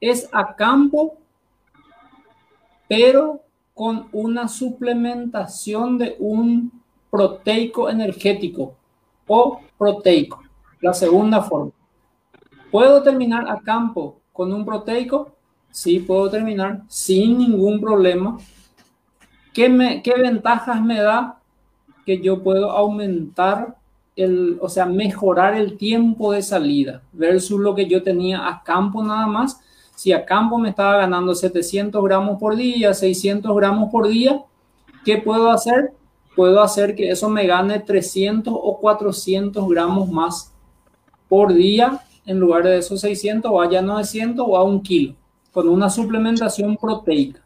es a campo, pero con una suplementación de un proteico energético o proteico. La segunda forma. ¿Puedo terminar a campo con un proteico? Sí, puedo terminar sin ningún problema. ¿Qué, ventajas me da? Que yo puedo aumentar el, o sea, mejorar el tiempo de salida versus lo que yo tenía a campo nada más si a campo me estaba ganando 700 gramos por día, 600 gramos por día, ¿qué puedo hacer? Puedo hacer que eso me gane 300 o 400 gramos más por día en lugar de esos 600 vaya a 900 o a un kilo con una suplementación proteica.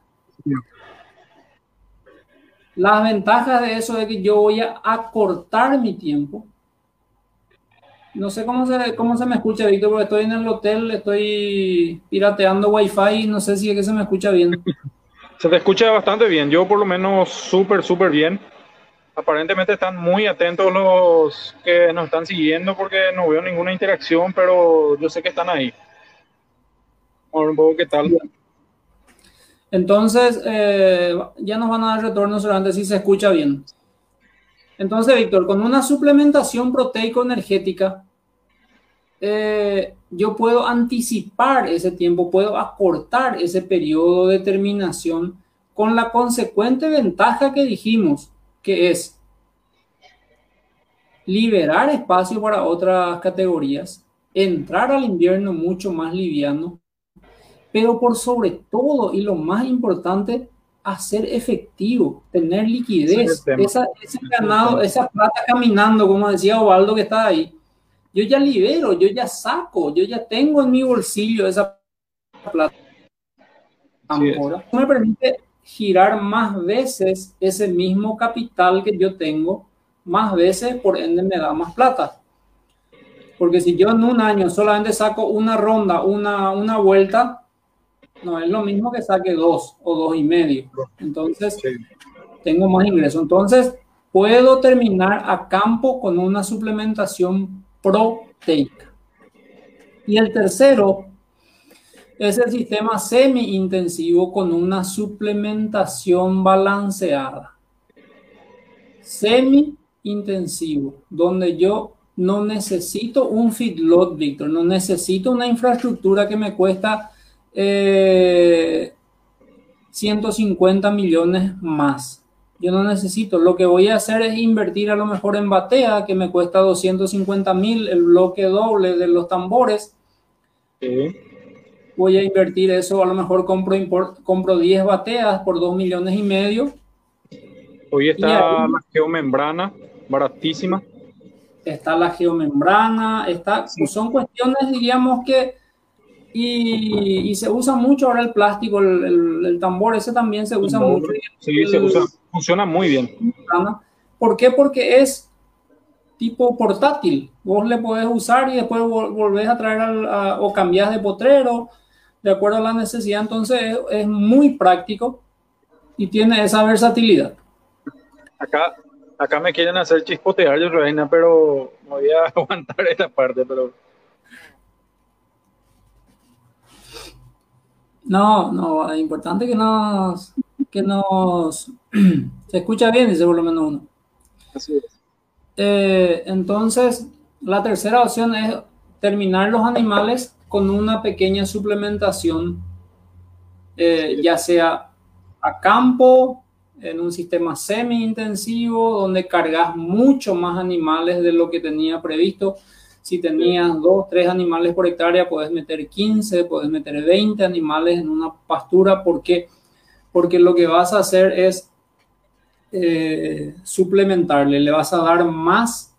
Las ventajas de eso es que yo voy a acortar mi tiempo no sé cómo se, cómo se me escucha, Víctor, porque estoy en el hotel, estoy pirateando Wi-Fi, no sé si es que se me escucha bien. Se te escucha bastante bien, yo por lo menos súper, súper bien. Aparentemente están muy atentos los que nos están siguiendo porque no veo ninguna interacción, pero yo sé que están ahí. Vamos a ver un poco qué tal. Entonces, eh, ya nos van a dar retorno solamente si se escucha bien. Entonces, Víctor, con una suplementación proteico-energética, eh, yo puedo anticipar ese tiempo, puedo acortar ese periodo de terminación con la consecuente ventaja que dijimos, que es liberar espacio para otras categorías, entrar al invierno mucho más liviano, pero por sobre todo y lo más importante, hacer efectivo, tener liquidez, esa, ese ganado, esa plata caminando, como decía Ovaldo que está ahí. Yo ya libero, yo ya saco, yo ya tengo en mi bolsillo esa plata. Ahora, me permite girar más veces ese mismo capital que yo tengo, más veces, por ende me da más plata. Porque si yo en un año solamente saco una ronda, una, una vuelta, no es lo mismo que saque dos o dos y medio. Entonces, tengo más ingreso. Entonces, puedo terminar a campo con una suplementación proteica. Y el tercero es el sistema semi-intensivo con una suplementación balanceada. Semi-intensivo, donde yo no necesito un feedlot, Víctor, no necesito una infraestructura que me cuesta 150 eh, millones más. Yo no necesito. Lo que voy a hacer es invertir a lo mejor en batea, que me cuesta 250 mil, el bloque doble de los tambores. Voy a invertir eso, a lo mejor compro, compro 10 bateas por 2 millones y medio. Hoy está la geomembrana, baratísima. Está la geomembrana, está, son cuestiones, diríamos que y, se usa mucho ahora el plástico, el, tambor, ese también se usa mucho. Sí, se usa, funciona muy bien. ¿Por qué? Porque es tipo portátil. Vos le podés usar y después volvés a traer o cambias de potrero de acuerdo a la necesidad. Entonces es, muy práctico y tiene esa versatilidad. Acá, acá me quieren hacer chispotear, yo, Reina, pero voy a aguantar esta parte, pero No, no, es importante que nos, que nos se escucha bien, dice por lo menos uno. Así es. Eh, entonces, la tercera opción es terminar los animales con una pequeña suplementación, eh, ya sea a campo, en un sistema semi-intensivo, donde cargas mucho más animales de lo que tenía previsto si tenías dos, tres animales por hectárea, puedes meter 15, puedes meter 20 animales en una pastura. ¿Por qué? Porque lo que vas a hacer es eh, suplementarle, le vas a dar más,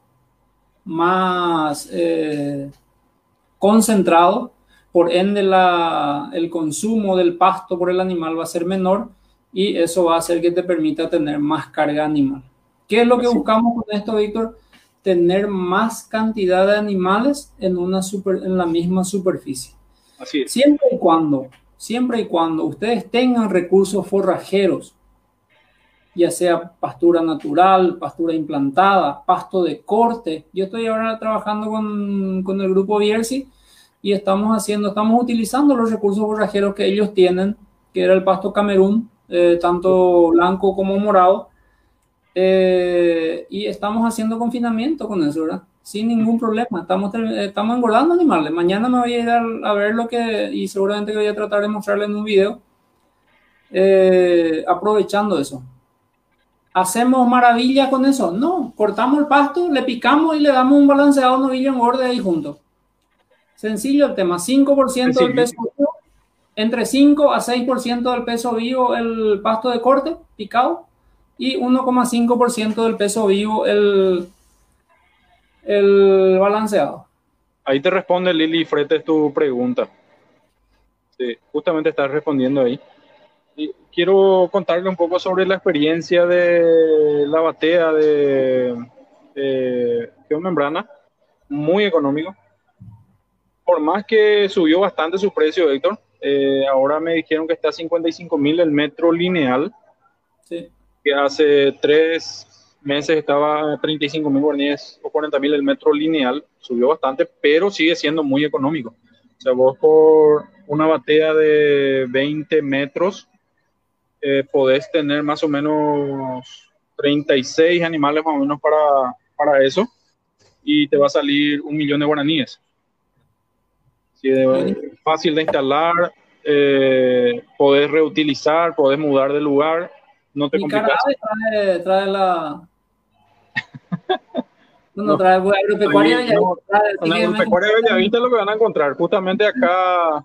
más eh, concentrado, por ende la, el consumo del pasto por el animal va a ser menor y eso va a hacer que te permita tener más carga animal. ¿Qué es lo que buscamos con esto, Víctor? Tener más cantidad de animales en, una super, en la misma superficie. Así es. Siempre y cuando, siempre y cuando ustedes tengan recursos forrajeros, ya sea pastura natural, pastura implantada, pasto de corte. Yo estoy ahora trabajando con, con el grupo Biersi y estamos haciendo, estamos utilizando los recursos forrajeros que ellos tienen, que era el pasto Camerún, eh, tanto blanco como morado, eh, y estamos haciendo confinamiento con eso, ¿verdad? Sin ningún problema, estamos, estamos engordando animales. Mañana me voy a ir a, ver lo que, y seguramente voy a tratar de mostrarle en un video, eh, aprovechando eso. ¿Hacemos maravilla con eso? No, cortamos el pasto, le picamos y le damos un balanceado novillo engorde ahí junto. Sencillo el tema, 5% del peso vivo, entre 5 a 6% del peso vivo el pasto de corte picado y 1,5% del peso vivo el, el balanceado. Ahí te responde Lili Fretes tu pregunta. Sí, justamente estás respondiendo ahí. Y quiero contarle un poco sobre la experiencia de la batea de, de membrana, muy económico por más que subió bastante su precio, Héctor, eh, ahora me dijeron que está a 55 mil el metro lineal. Sí. Que hace tres meses estaba a 35 mil guaraníes o 40 mil el metro lineal. Subió bastante, pero sigue siendo muy económico. O sea, vos por una batea de 20 metros eh, podés tener más o menos 36 animales más o menos para, para eso y te va a salir un millón de guaraníes fácil de instalar, eh, podés reutilizar, podés mudar de lugar, no te complicas. Trae, trae la... no, trae agropecuaria agropecuaria Bellavista es lo que van a encontrar. Justamente acá,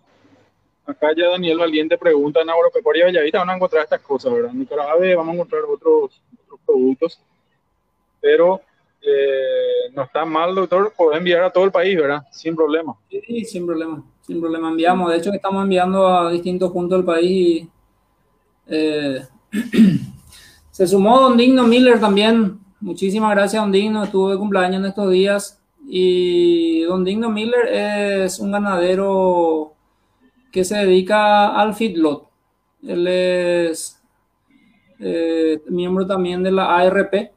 acá ya Daniel Valiente pregunta en agropecuaria Bellavista van a encontrar estas cosas, ¿verdad? En Nicaragua vamos a encontrar otros, otros productos, pero eh, no está mal, doctor, poder enviar a todo el país, ¿verdad? Sin problema. Sí, sin problema, sin problema. Enviamos, de hecho, estamos enviando a distintos puntos del país. Eh, se sumó Don Digno Miller también. Muchísimas gracias, Don Digno. Estuvo de cumpleaños en estos días. Y Don Digno Miller es un ganadero que se dedica al feedlot. Él es eh, miembro también de la ARP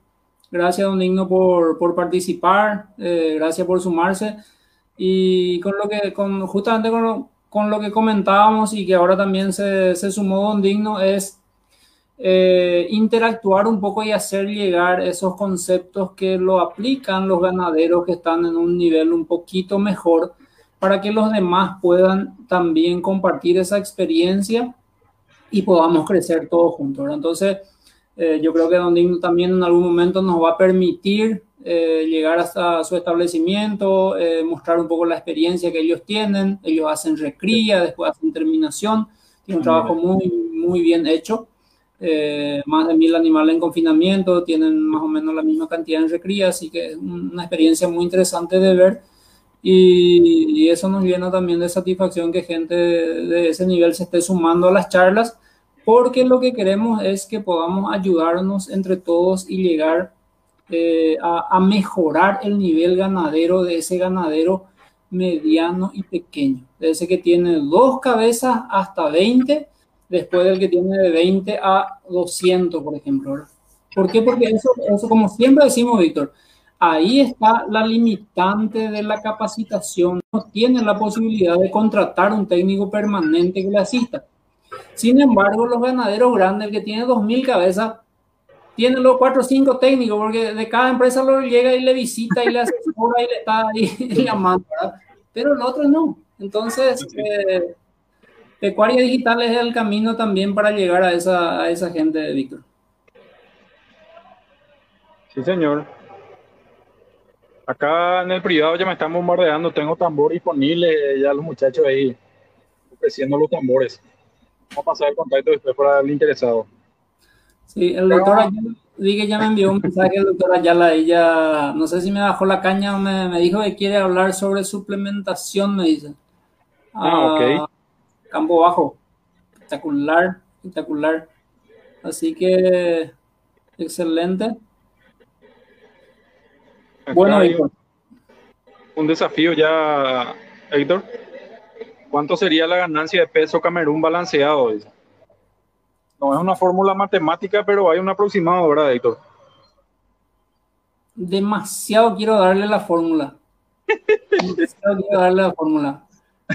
Gracias, don Digno, por, por participar. Eh, gracias por sumarse. Y con lo que, con, justamente con lo, con lo que comentábamos y que ahora también se, se sumó don Digno, es eh, interactuar un poco y hacer llegar esos conceptos que lo aplican los ganaderos que están en un nivel un poquito mejor para que los demás puedan también compartir esa experiencia y podamos crecer todos juntos. Entonces, eh, yo creo que Don Digno también en algún momento nos va a permitir eh, llegar hasta su establecimiento, eh, mostrar un poco la experiencia que ellos tienen. Ellos hacen recría, después hacen terminación. Tienen un trabajo muy, muy bien hecho. Más de mil animales en confinamiento, tienen más o menos la misma cantidad en recría, así que es una experiencia muy interesante de ver. Y, y eso nos llena también de satisfacción que gente de ese nivel se esté sumando a las charlas porque lo que queremos es que podamos ayudarnos entre todos y llegar eh, a, mejorar el nivel ganadero de ese ganadero mediano y pequeño, de ese que tiene dos cabezas hasta 20, después del que tiene de 20 a 200, por ejemplo. ¿Por qué? Porque eso, eso como siempre decimos, Víctor, ahí está la limitante de la capacitación. No tienen la posibilidad de contratar un técnico permanente que le asista. Sin embargo, los ganaderos grandes, el que tiene 2.000 cabezas, tienen los 4 o 5 técnicos, porque de cada empresa lo llega y le visita y le asesora y le está ahí llamando, ¿verdad? Pero el otro no. Entonces, eh, Pecuaria Digital es el camino también para llegar a esa, a esa gente, Víctor. Sí, señor. Acá en el privado ya me están bombardeando, tengo tambor disponible, ya los muchachos ahí ofreciendo los tambores. Vamos a pasar el contacto después para el interesado. Sí, el doctor Ayala, ya me envió un mensaje el doctor Ayala, ella, no sé si me bajó la caña o me, me, dijo que quiere hablar sobre suplementación, me dice. ah, ok. Campo Bajo. Espectacular, espectacular. Así que, excelente. bueno, Héctor. Un desafío ya, Héctor. ¿Cuánto sería la ganancia de peso Camerún balanceado? No es una fórmula matemática, pero hay un aproximado, ¿verdad, Héctor? Demasiado quiero darle la fórmula. Demasiado quiero darle la fórmula.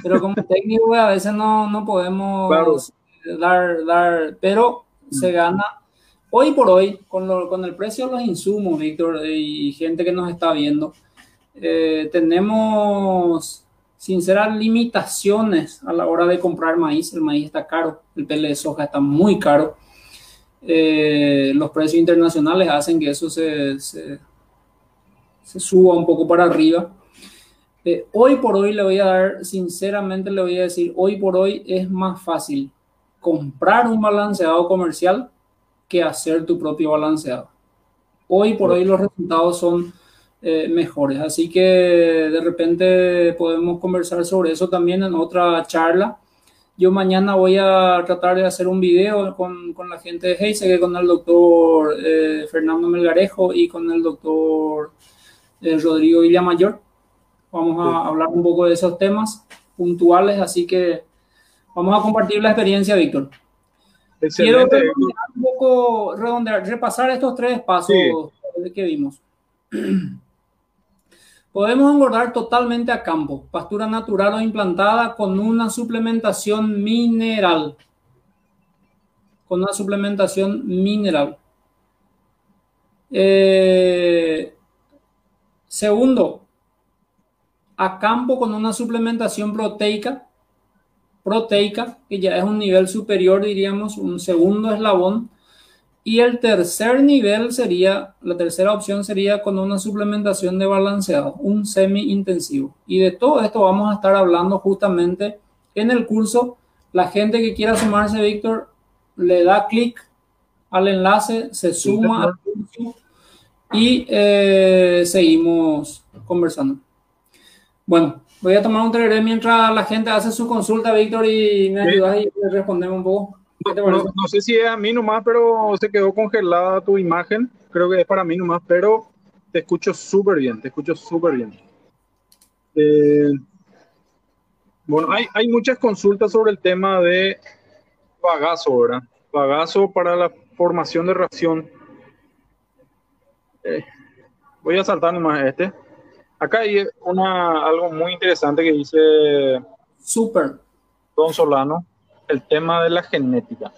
Pero como técnico a veces no, no podemos dar, dar, pero se gana hoy por hoy con, lo, con el precio de los insumos, Víctor, y gente que nos está viendo. Eh, tenemos sinceras limitaciones a la hora de comprar maíz. El maíz está caro, el pele de soja está muy caro. Eh, los precios internacionales hacen que eso se, se, se suba un poco para arriba. Eh, hoy por hoy le voy a dar, sinceramente le voy a decir, hoy por hoy es más fácil comprar un balanceado comercial que hacer tu propio balanceado. Hoy por hoy los resultados son eh, mejores. Así que de repente podemos conversar sobre eso también en otra charla. Yo mañana voy a tratar de hacer un video con, con la gente de Heise, con el doctor eh, Fernando Melgarejo y con el doctor Rodrigo Villamayor. Vamos a hablar un poco de esos temas puntuales, así que vamos a compartir la experiencia, Víctor. Quiero un poco, redondear, repasar estos tres pasos que vimos. Podemos engordar totalmente a campo, pastura natural o implantada con una suplementación mineral. Con una suplementación mineral. Eh, segundo, a campo con una suplementación proteica, proteica, que ya es un nivel superior, diríamos, un segundo eslabón y el tercer nivel sería, la tercera opción sería con una suplementación de balanceado, un semi-intensivo. Y de todo esto vamos a estar hablando justamente en el curso. La gente que quiera sumarse, Víctor, le da clic al enlace, se suma al curso y eh, seguimos conversando. Bueno, voy a tomar un tereré mientras la gente hace su consulta, Víctor, y me ayudas y respondemos un poco. No, sé si es a mí nomás, pero se quedó congelada tu imagen. Creo que es para mí nomás, pero te escucho súper bien, te escucho súper bien. Eh, bueno, hay, hay, muchas consultas sobre el tema de bagazo, ¿verdad? Bagazo para la formación de ración. Eh, voy a saltar nomás este. Acá hay una, algo muy interesante que dice... Super. Don Solano el tema de la genética.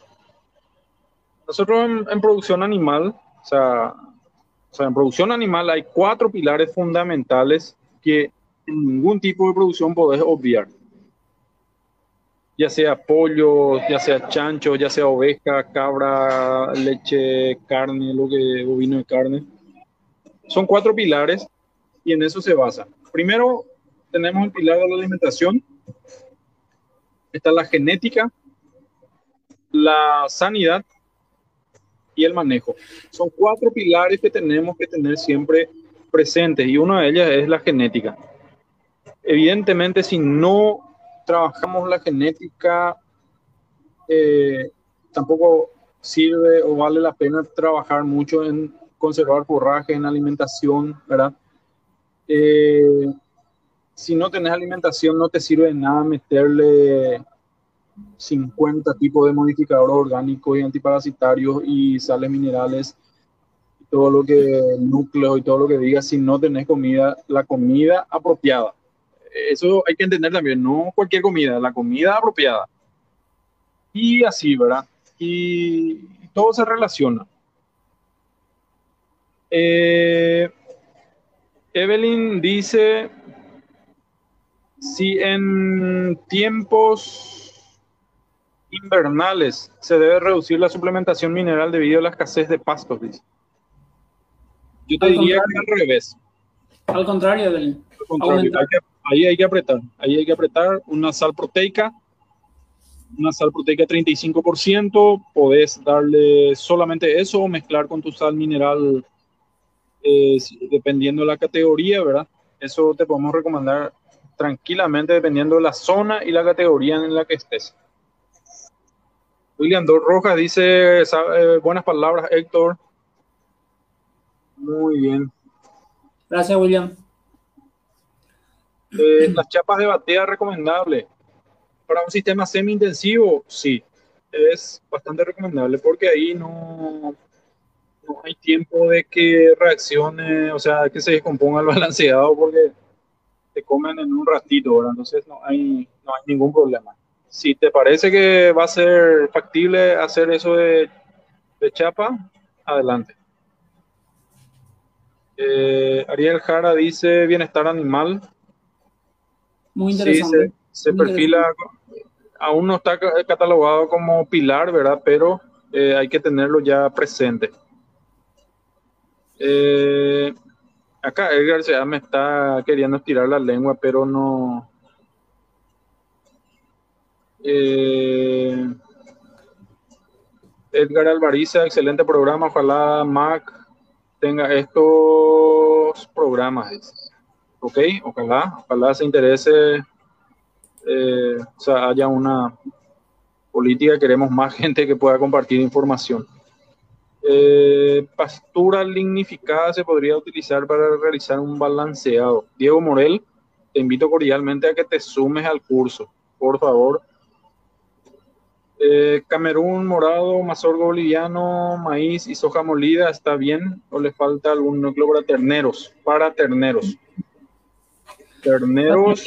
Nosotros en, producción animal, o sea, o sea, en producción animal hay cuatro pilares fundamentales que en ningún tipo de producción podés obviar. Ya sea pollo, ya sea chancho, ya sea oveja, cabra, leche, carne, lo que bovino de carne. Son cuatro pilares y en eso se basa. Primero tenemos el pilar de la alimentación, está la genética, la sanidad y el manejo. Son cuatro pilares que tenemos que tener siempre presentes y una de ellas es la genética. Evidentemente, si no trabajamos la genética, eh, tampoco sirve o vale la pena trabajar mucho en conservar forraje, en alimentación, ¿verdad? Eh, si no tenés alimentación, no te sirve de nada meterle 50 tipos de modificadores orgánicos y antiparasitarios y sales minerales, todo lo que núcleo y todo lo que diga, si no tenés comida, la comida apropiada. Eso hay que entender también, no cualquier comida, la comida apropiada. Y así, ¿verdad? Y todo se relaciona. Eh, Evelyn dice, si en tiempos invernales se debe reducir la suplementación mineral debido a la escasez de pastos, dice. Yo te diría que al revés. Al contrario, ahí hay que apretar, ahí hay que apretar una sal proteica, una sal proteica 35%, podés darle solamente eso o mezclar con tu sal mineral eh, dependiendo de la categoría, ¿verdad? Eso te podemos recomendar tranquilamente dependiendo de la zona y la categoría en la que estés. William Dos Rojas dice, eh, buenas palabras, Héctor. Muy bien. Gracias, William. Eh, las chapas de batea recomendable. Para un sistema semi-intensivo, sí, es bastante recomendable porque ahí no, no hay tiempo de que reaccione, o sea, que se descomponga el balanceado porque te comen en un ratito, ¿verdad? Entonces no hay, no hay ningún problema. Si te parece que va a ser factible hacer eso de, de chapa, adelante. Eh, Ariel Jara dice bienestar animal. Muy interesante. se, perfila, aún no está catalogado como pilar, ¿verdad? Pero eh, hay que tenerlo ya presente. Eh, acá Edgar ya me está queriendo estirar la lengua, pero no. Eh, Edgar Alvariza, excelente programa. Ojalá Mac tenga estos programas. Ok, ojalá, ojalá se interese, eh, o sea, haya una política, queremos más gente que pueda compartir información. Eh, pastura lignificada se podría utilizar para realizar un balanceado. Diego Morel, te invito cordialmente a que te sumes al curso, por favor. Eh, Camerún, morado, mazorgo boliviano, maíz y soja molida, ¿está bien? ¿O le falta algún núcleo para terneros? Para terneros. Terneros.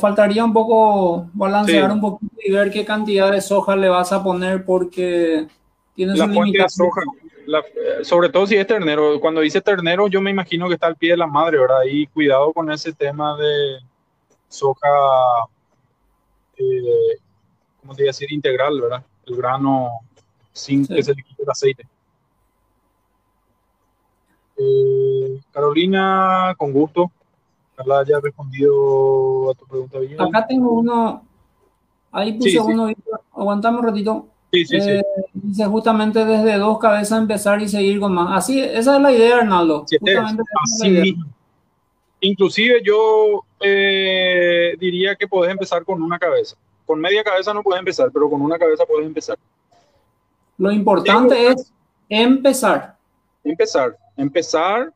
Faltaría un poco balancear un poquito y ver qué cantidad de soja le vas a poner porque tienes la fuente de soja. Eh, sobre todo si es ternero. Cuando dice ternero, yo me imagino que está al pie de la madre, ¿verdad? Y cuidado con ese tema de soja. Eh, como te decir, integral, ¿verdad? El grano sin que se le quite el aceite. Eh, Carolina, con gusto. Carla ya ha respondido a tu pregunta bien. Acá tengo uno, ahí puse uno, aguantame un ratito. Sí, sí, sí. Eh, dice justamente desde dos cabezas empezar y seguir con más. Así, esa es la idea, Arnaldo. así Inclusive yo eh, diría que podés empezar con una cabeza. Con media cabeza no puedes empezar, pero con una cabeza puedes empezar. Lo importante es empezar. Empezar, empezar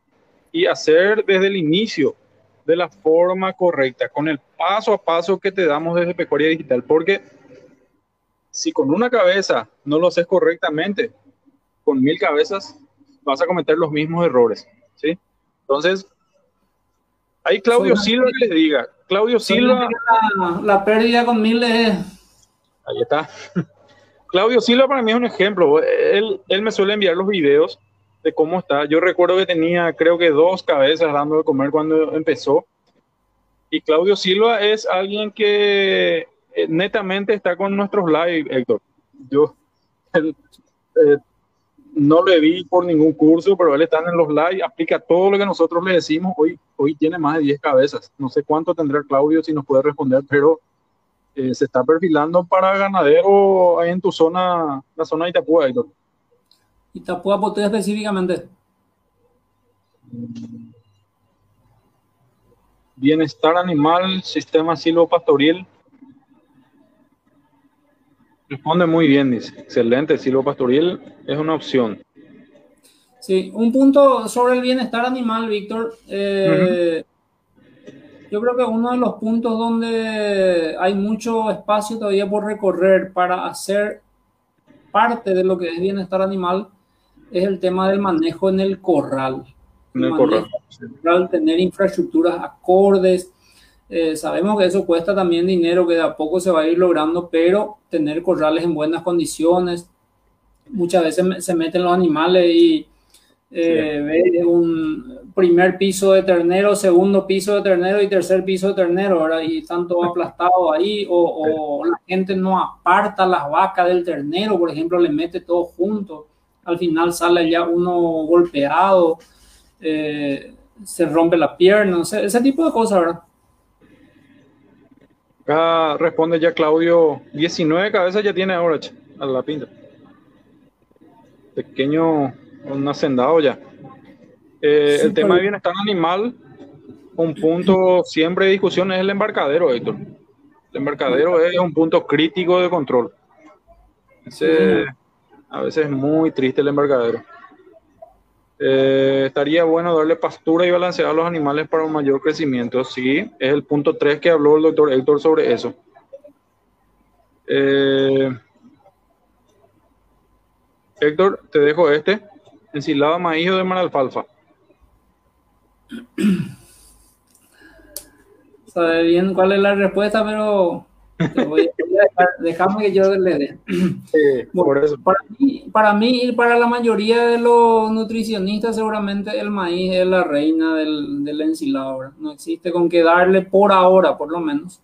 y hacer desde el inicio de la forma correcta, con el paso a paso que te damos desde Pecuaria Digital, porque si con una cabeza no lo haces correctamente, con mil cabezas vas a cometer los mismos errores, ¿sí? Entonces, ahí Claudio Silva que le diga, Claudio Silva. La, pérdida con mil es. Ahí está. Claudio Silva para mí es un ejemplo. Él, él me suele enviar los videos de cómo está. Yo recuerdo que tenía, creo que dos cabezas dando de comer cuando empezó. Y Claudio Silva es alguien que eh, netamente está con nuestros live, Héctor. Yo eh, no le vi por ningún curso, pero él está en los live, aplica todo lo que nosotros le decimos. Hoy, hoy tiene más de 10 cabezas. No sé cuánto tendrá Claudio si nos puede responder, pero eh, se está perfilando para ganadero ahí en tu zona, la zona de Itapúa, Héctor. Itapúa, ¿por específicamente? Bienestar animal, sistema silvopastoril. Responde muy bien, dice. Excelente, silo pastoril es una opción. Sí, un punto sobre el bienestar animal, Víctor. Eh, yo creo que uno de los puntos donde hay mucho espacio todavía por recorrer para hacer parte de lo que es bienestar animal es el tema del manejo en el corral. En el, corral. Tener infraestructuras acordes, eh, sabemos que eso cuesta también dinero que de a poco se va a ir logrando, pero tener corrales en buenas condiciones. Muchas veces se meten los animales y eh, un primer piso de ternero, segundo piso de ternero y tercer piso de ternero, ¿verdad? Y están todos aplastados ahí, o, la gente no aparta las vacas del ternero, por ejemplo, le mete todo junto. Al final sale ya uno golpeado, eh, se rompe la pierna, ese tipo de cosas, ¿verdad? Acá responde ya Claudio, 19 cabezas ya tiene ahora a la pinta. Pequeño, un hacendado ya. Eh, el tema de bienestar animal, un punto siempre de discusión es el embarcadero, Héctor. El embarcadero es un punto crítico de control. a veces es muy triste el embarcadero. Eh, estaría bueno darle pastura y balancear a los animales para un mayor crecimiento. Sí, es el punto 3 que habló el doctor Héctor sobre eso. Eh, Héctor, te dejo este. Ensilada maíz o de mar alfalfa. Sabe bien cuál es la respuesta, pero voy a que yo le dé. por eso. Para, mí, para mí y para la mayoría de los nutricionistas, seguramente el maíz es la reina del, del ensilado. No existe con qué darle por ahora, por lo menos.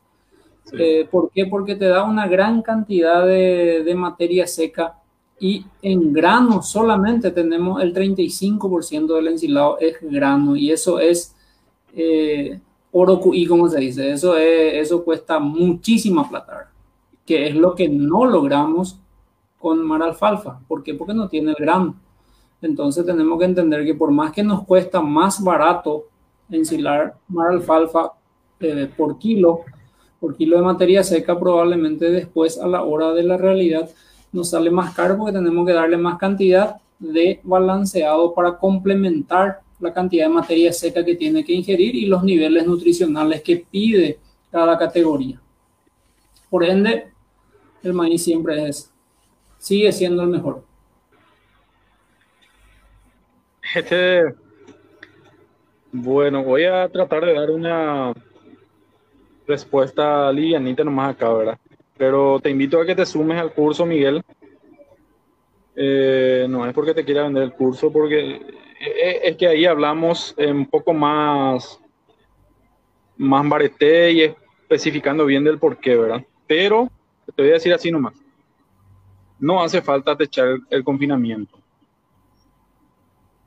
Eh, ¿Por qué? Porque te da una gran cantidad de, de materia seca y en grano solamente tenemos el 35% del ensilado es grano y eso es eh, oro y como se dice, eso, es, eso cuesta muchísima plata, que es lo que no logramos con mar alfalfa. ¿Por qué? Porque no tiene el grano. Entonces tenemos que entender que por más que nos cuesta más barato ensilar mar alfalfa eh, por kilo, por kilo de materia seca, probablemente después a la hora de la realidad nos sale más caro porque tenemos que darle más cantidad de balanceado para complementar la cantidad de materia seca que tiene que ingerir y los niveles nutricionales que pide cada categoría. Por ende, el maíz siempre es, sigue siendo el mejor. Este, bueno, voy a tratar de dar una respuesta livianita nomás acá, ¿verdad? Pero te invito a que te sumes al curso, Miguel. Eh, no es porque te quiera vender el curso, porque es que ahí hablamos un poco más, más barete y especificando bien del por qué, ¿verdad? Pero te voy a decir así nomás. No hace falta techar el confinamiento.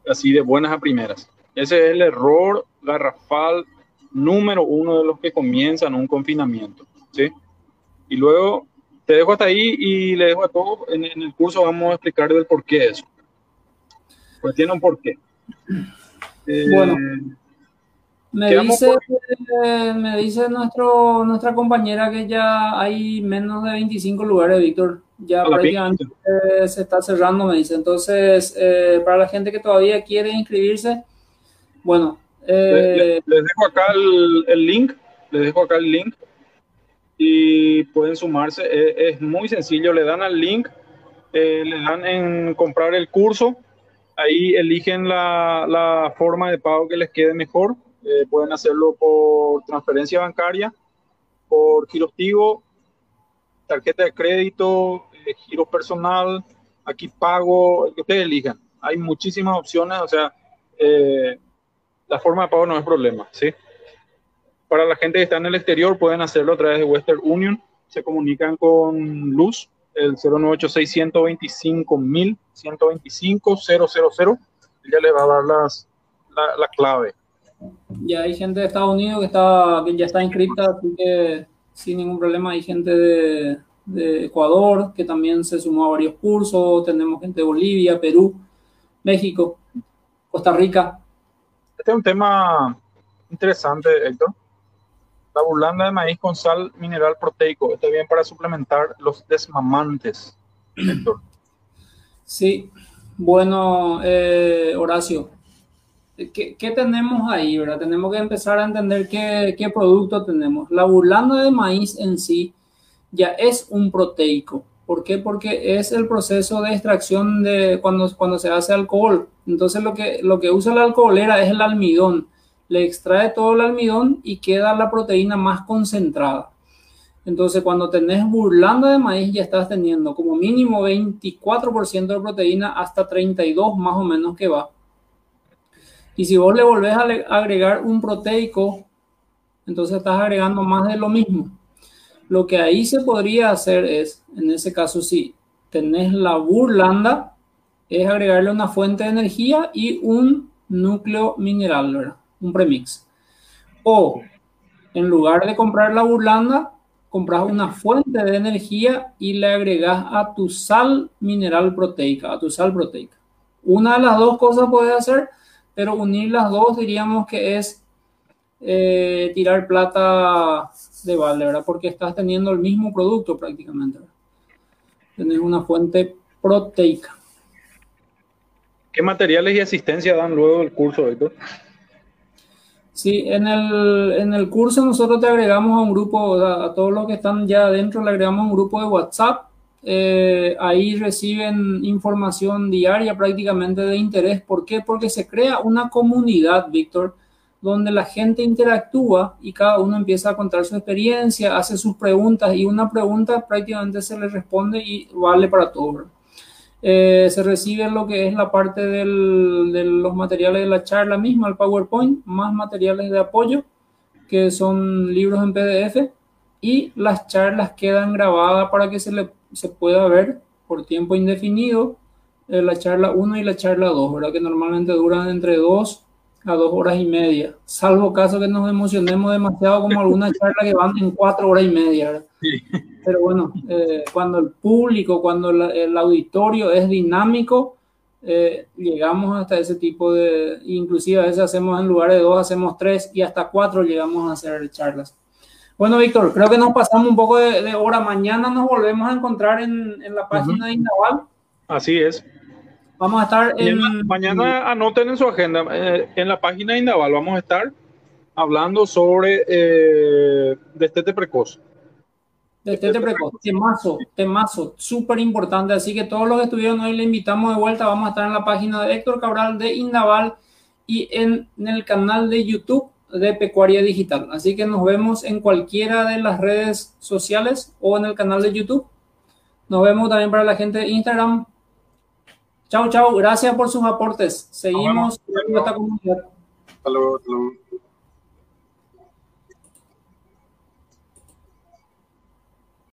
Así de buenas a primeras. Ese es el error garrafal número uno de los que comienzan un confinamiento. ¿sí? Y luego te dejo hasta ahí y le dejo a todos, en, el curso vamos a explicar el por qué eso. Pues tiene un porqué. Eh, bueno, me dice, me dice nuestro, nuestra compañera que ya hay menos de 25 lugares, Víctor. Ya prácticamente se está cerrando, me dice. Entonces, eh, para la gente que todavía quiere inscribirse, bueno. les, dejo acá el, el link, les dejo acá el link y pueden sumarse. Es, muy sencillo, le dan al link, eh, le dan en comprar el curso, ahí eligen la, la forma de pago que les quede mejor. Eh, pueden hacerlo por transferencia bancaria, por girostigo, tarjeta de crédito, eh, giro personal, aquí pago, el que ustedes elijan. Hay muchísimas opciones, o sea, la forma de pago no es problema, ¿sí? Para la gente que está en el exterior, pueden hacerlo a través de Western Union. Se comunican con Luz, el 0986 125 125 000. Ella le va a dar las, la, clave. Ya hay gente de Estados Unidos que, está, que ya está inscrita, así que sin ningún problema hay gente de, de Ecuador que también se sumó a varios cursos. Tenemos gente de Bolivia, Perú, México, Costa Rica. Este es un tema interesante, Héctor. La burlanda de maíz con sal mineral proteico. Está bien para suplementar los desmamantes. Sí, bueno, eh, Horacio, ¿qué, tenemos ahí? ¿verdad? Tenemos que empezar a entender qué, qué producto tenemos. La burlanda de maíz en sí ya es un proteico. ¿Por qué? Porque es el proceso de extracción de cuando, cuando se hace alcohol. Entonces lo que, lo que usa la alcoholera es el almidón le extrae todo el almidón y queda la proteína más concentrada. Entonces, cuando tenés burlanda de maíz, ya estás teniendo como mínimo 24% de proteína hasta 32 más o menos que va. Y si vos le volvés a agregar un proteico, entonces estás agregando más de lo mismo. Lo que ahí se podría hacer es, en ese caso, si tenés la burlanda, es agregarle una fuente de energía y un núcleo mineral, ¿verdad? Un premix. O en lugar de comprar la burlanda, compras una fuente de energía y le agregas a tu sal mineral proteica, a tu sal proteica. Una de las dos cosas puedes hacer, pero unir las dos diríamos que es eh, tirar plata de balde, ¿verdad? Porque estás teniendo el mismo producto prácticamente. Tienes una fuente proteica. ¿Qué materiales y asistencia dan luego el curso, Héctor? Sí, en el, en el curso nosotros te agregamos a un grupo, a, todos los que están ya adentro, le agregamos un grupo de WhatsApp. Eh, ahí reciben información diaria prácticamente de interés. ¿Por qué? Porque se crea una comunidad, Víctor, donde la gente interactúa y cada uno empieza a contar su experiencia, hace sus preguntas y una pregunta prácticamente se le responde y vale para todo. Eh, se recibe lo que es la parte de los materiales de la charla misma, el PowerPoint, más materiales de apoyo, que son libros en PDF, y las charlas quedan grabadas para que se, le, se pueda ver por tiempo indefinido eh, la charla 1 y la charla 2, ¿verdad? que normalmente duran entre 2 a 2 horas y media, salvo caso que nos emocionemos demasiado como alguna charla que van en 4 horas y media. ¿verdad? Pero bueno, eh, cuando el público, cuando el auditorio es dinámico, eh, llegamos hasta ese tipo de, inclusive a veces hacemos en lugar de dos, hacemos tres y hasta cuatro llegamos a hacer charlas. Bueno, Víctor, creo que nos pasamos un poco de, hora. Mañana nos volvemos a encontrar en, en la página de Indaval. Así es. Vamos a estar en... Mañana, anoten en su agenda, eh, en la página de Indaval vamos a estar hablando sobre eh, destete precoz. Destete precoz, temazo, temazo, súper importante. Así que todos los que estuvieron hoy le invitamos de vuelta. Vamos a estar en la página de Héctor Cabral de Indaval y en, el canal de YouTube de Pecuaria Digital. Así que nos vemos en cualquiera de las redes sociales o en el canal de YouTube. Nos vemos también para la gente de Instagram. Chao, chao. Gracias por sus aportes. Seguimos esta comunidad. Hasta luego.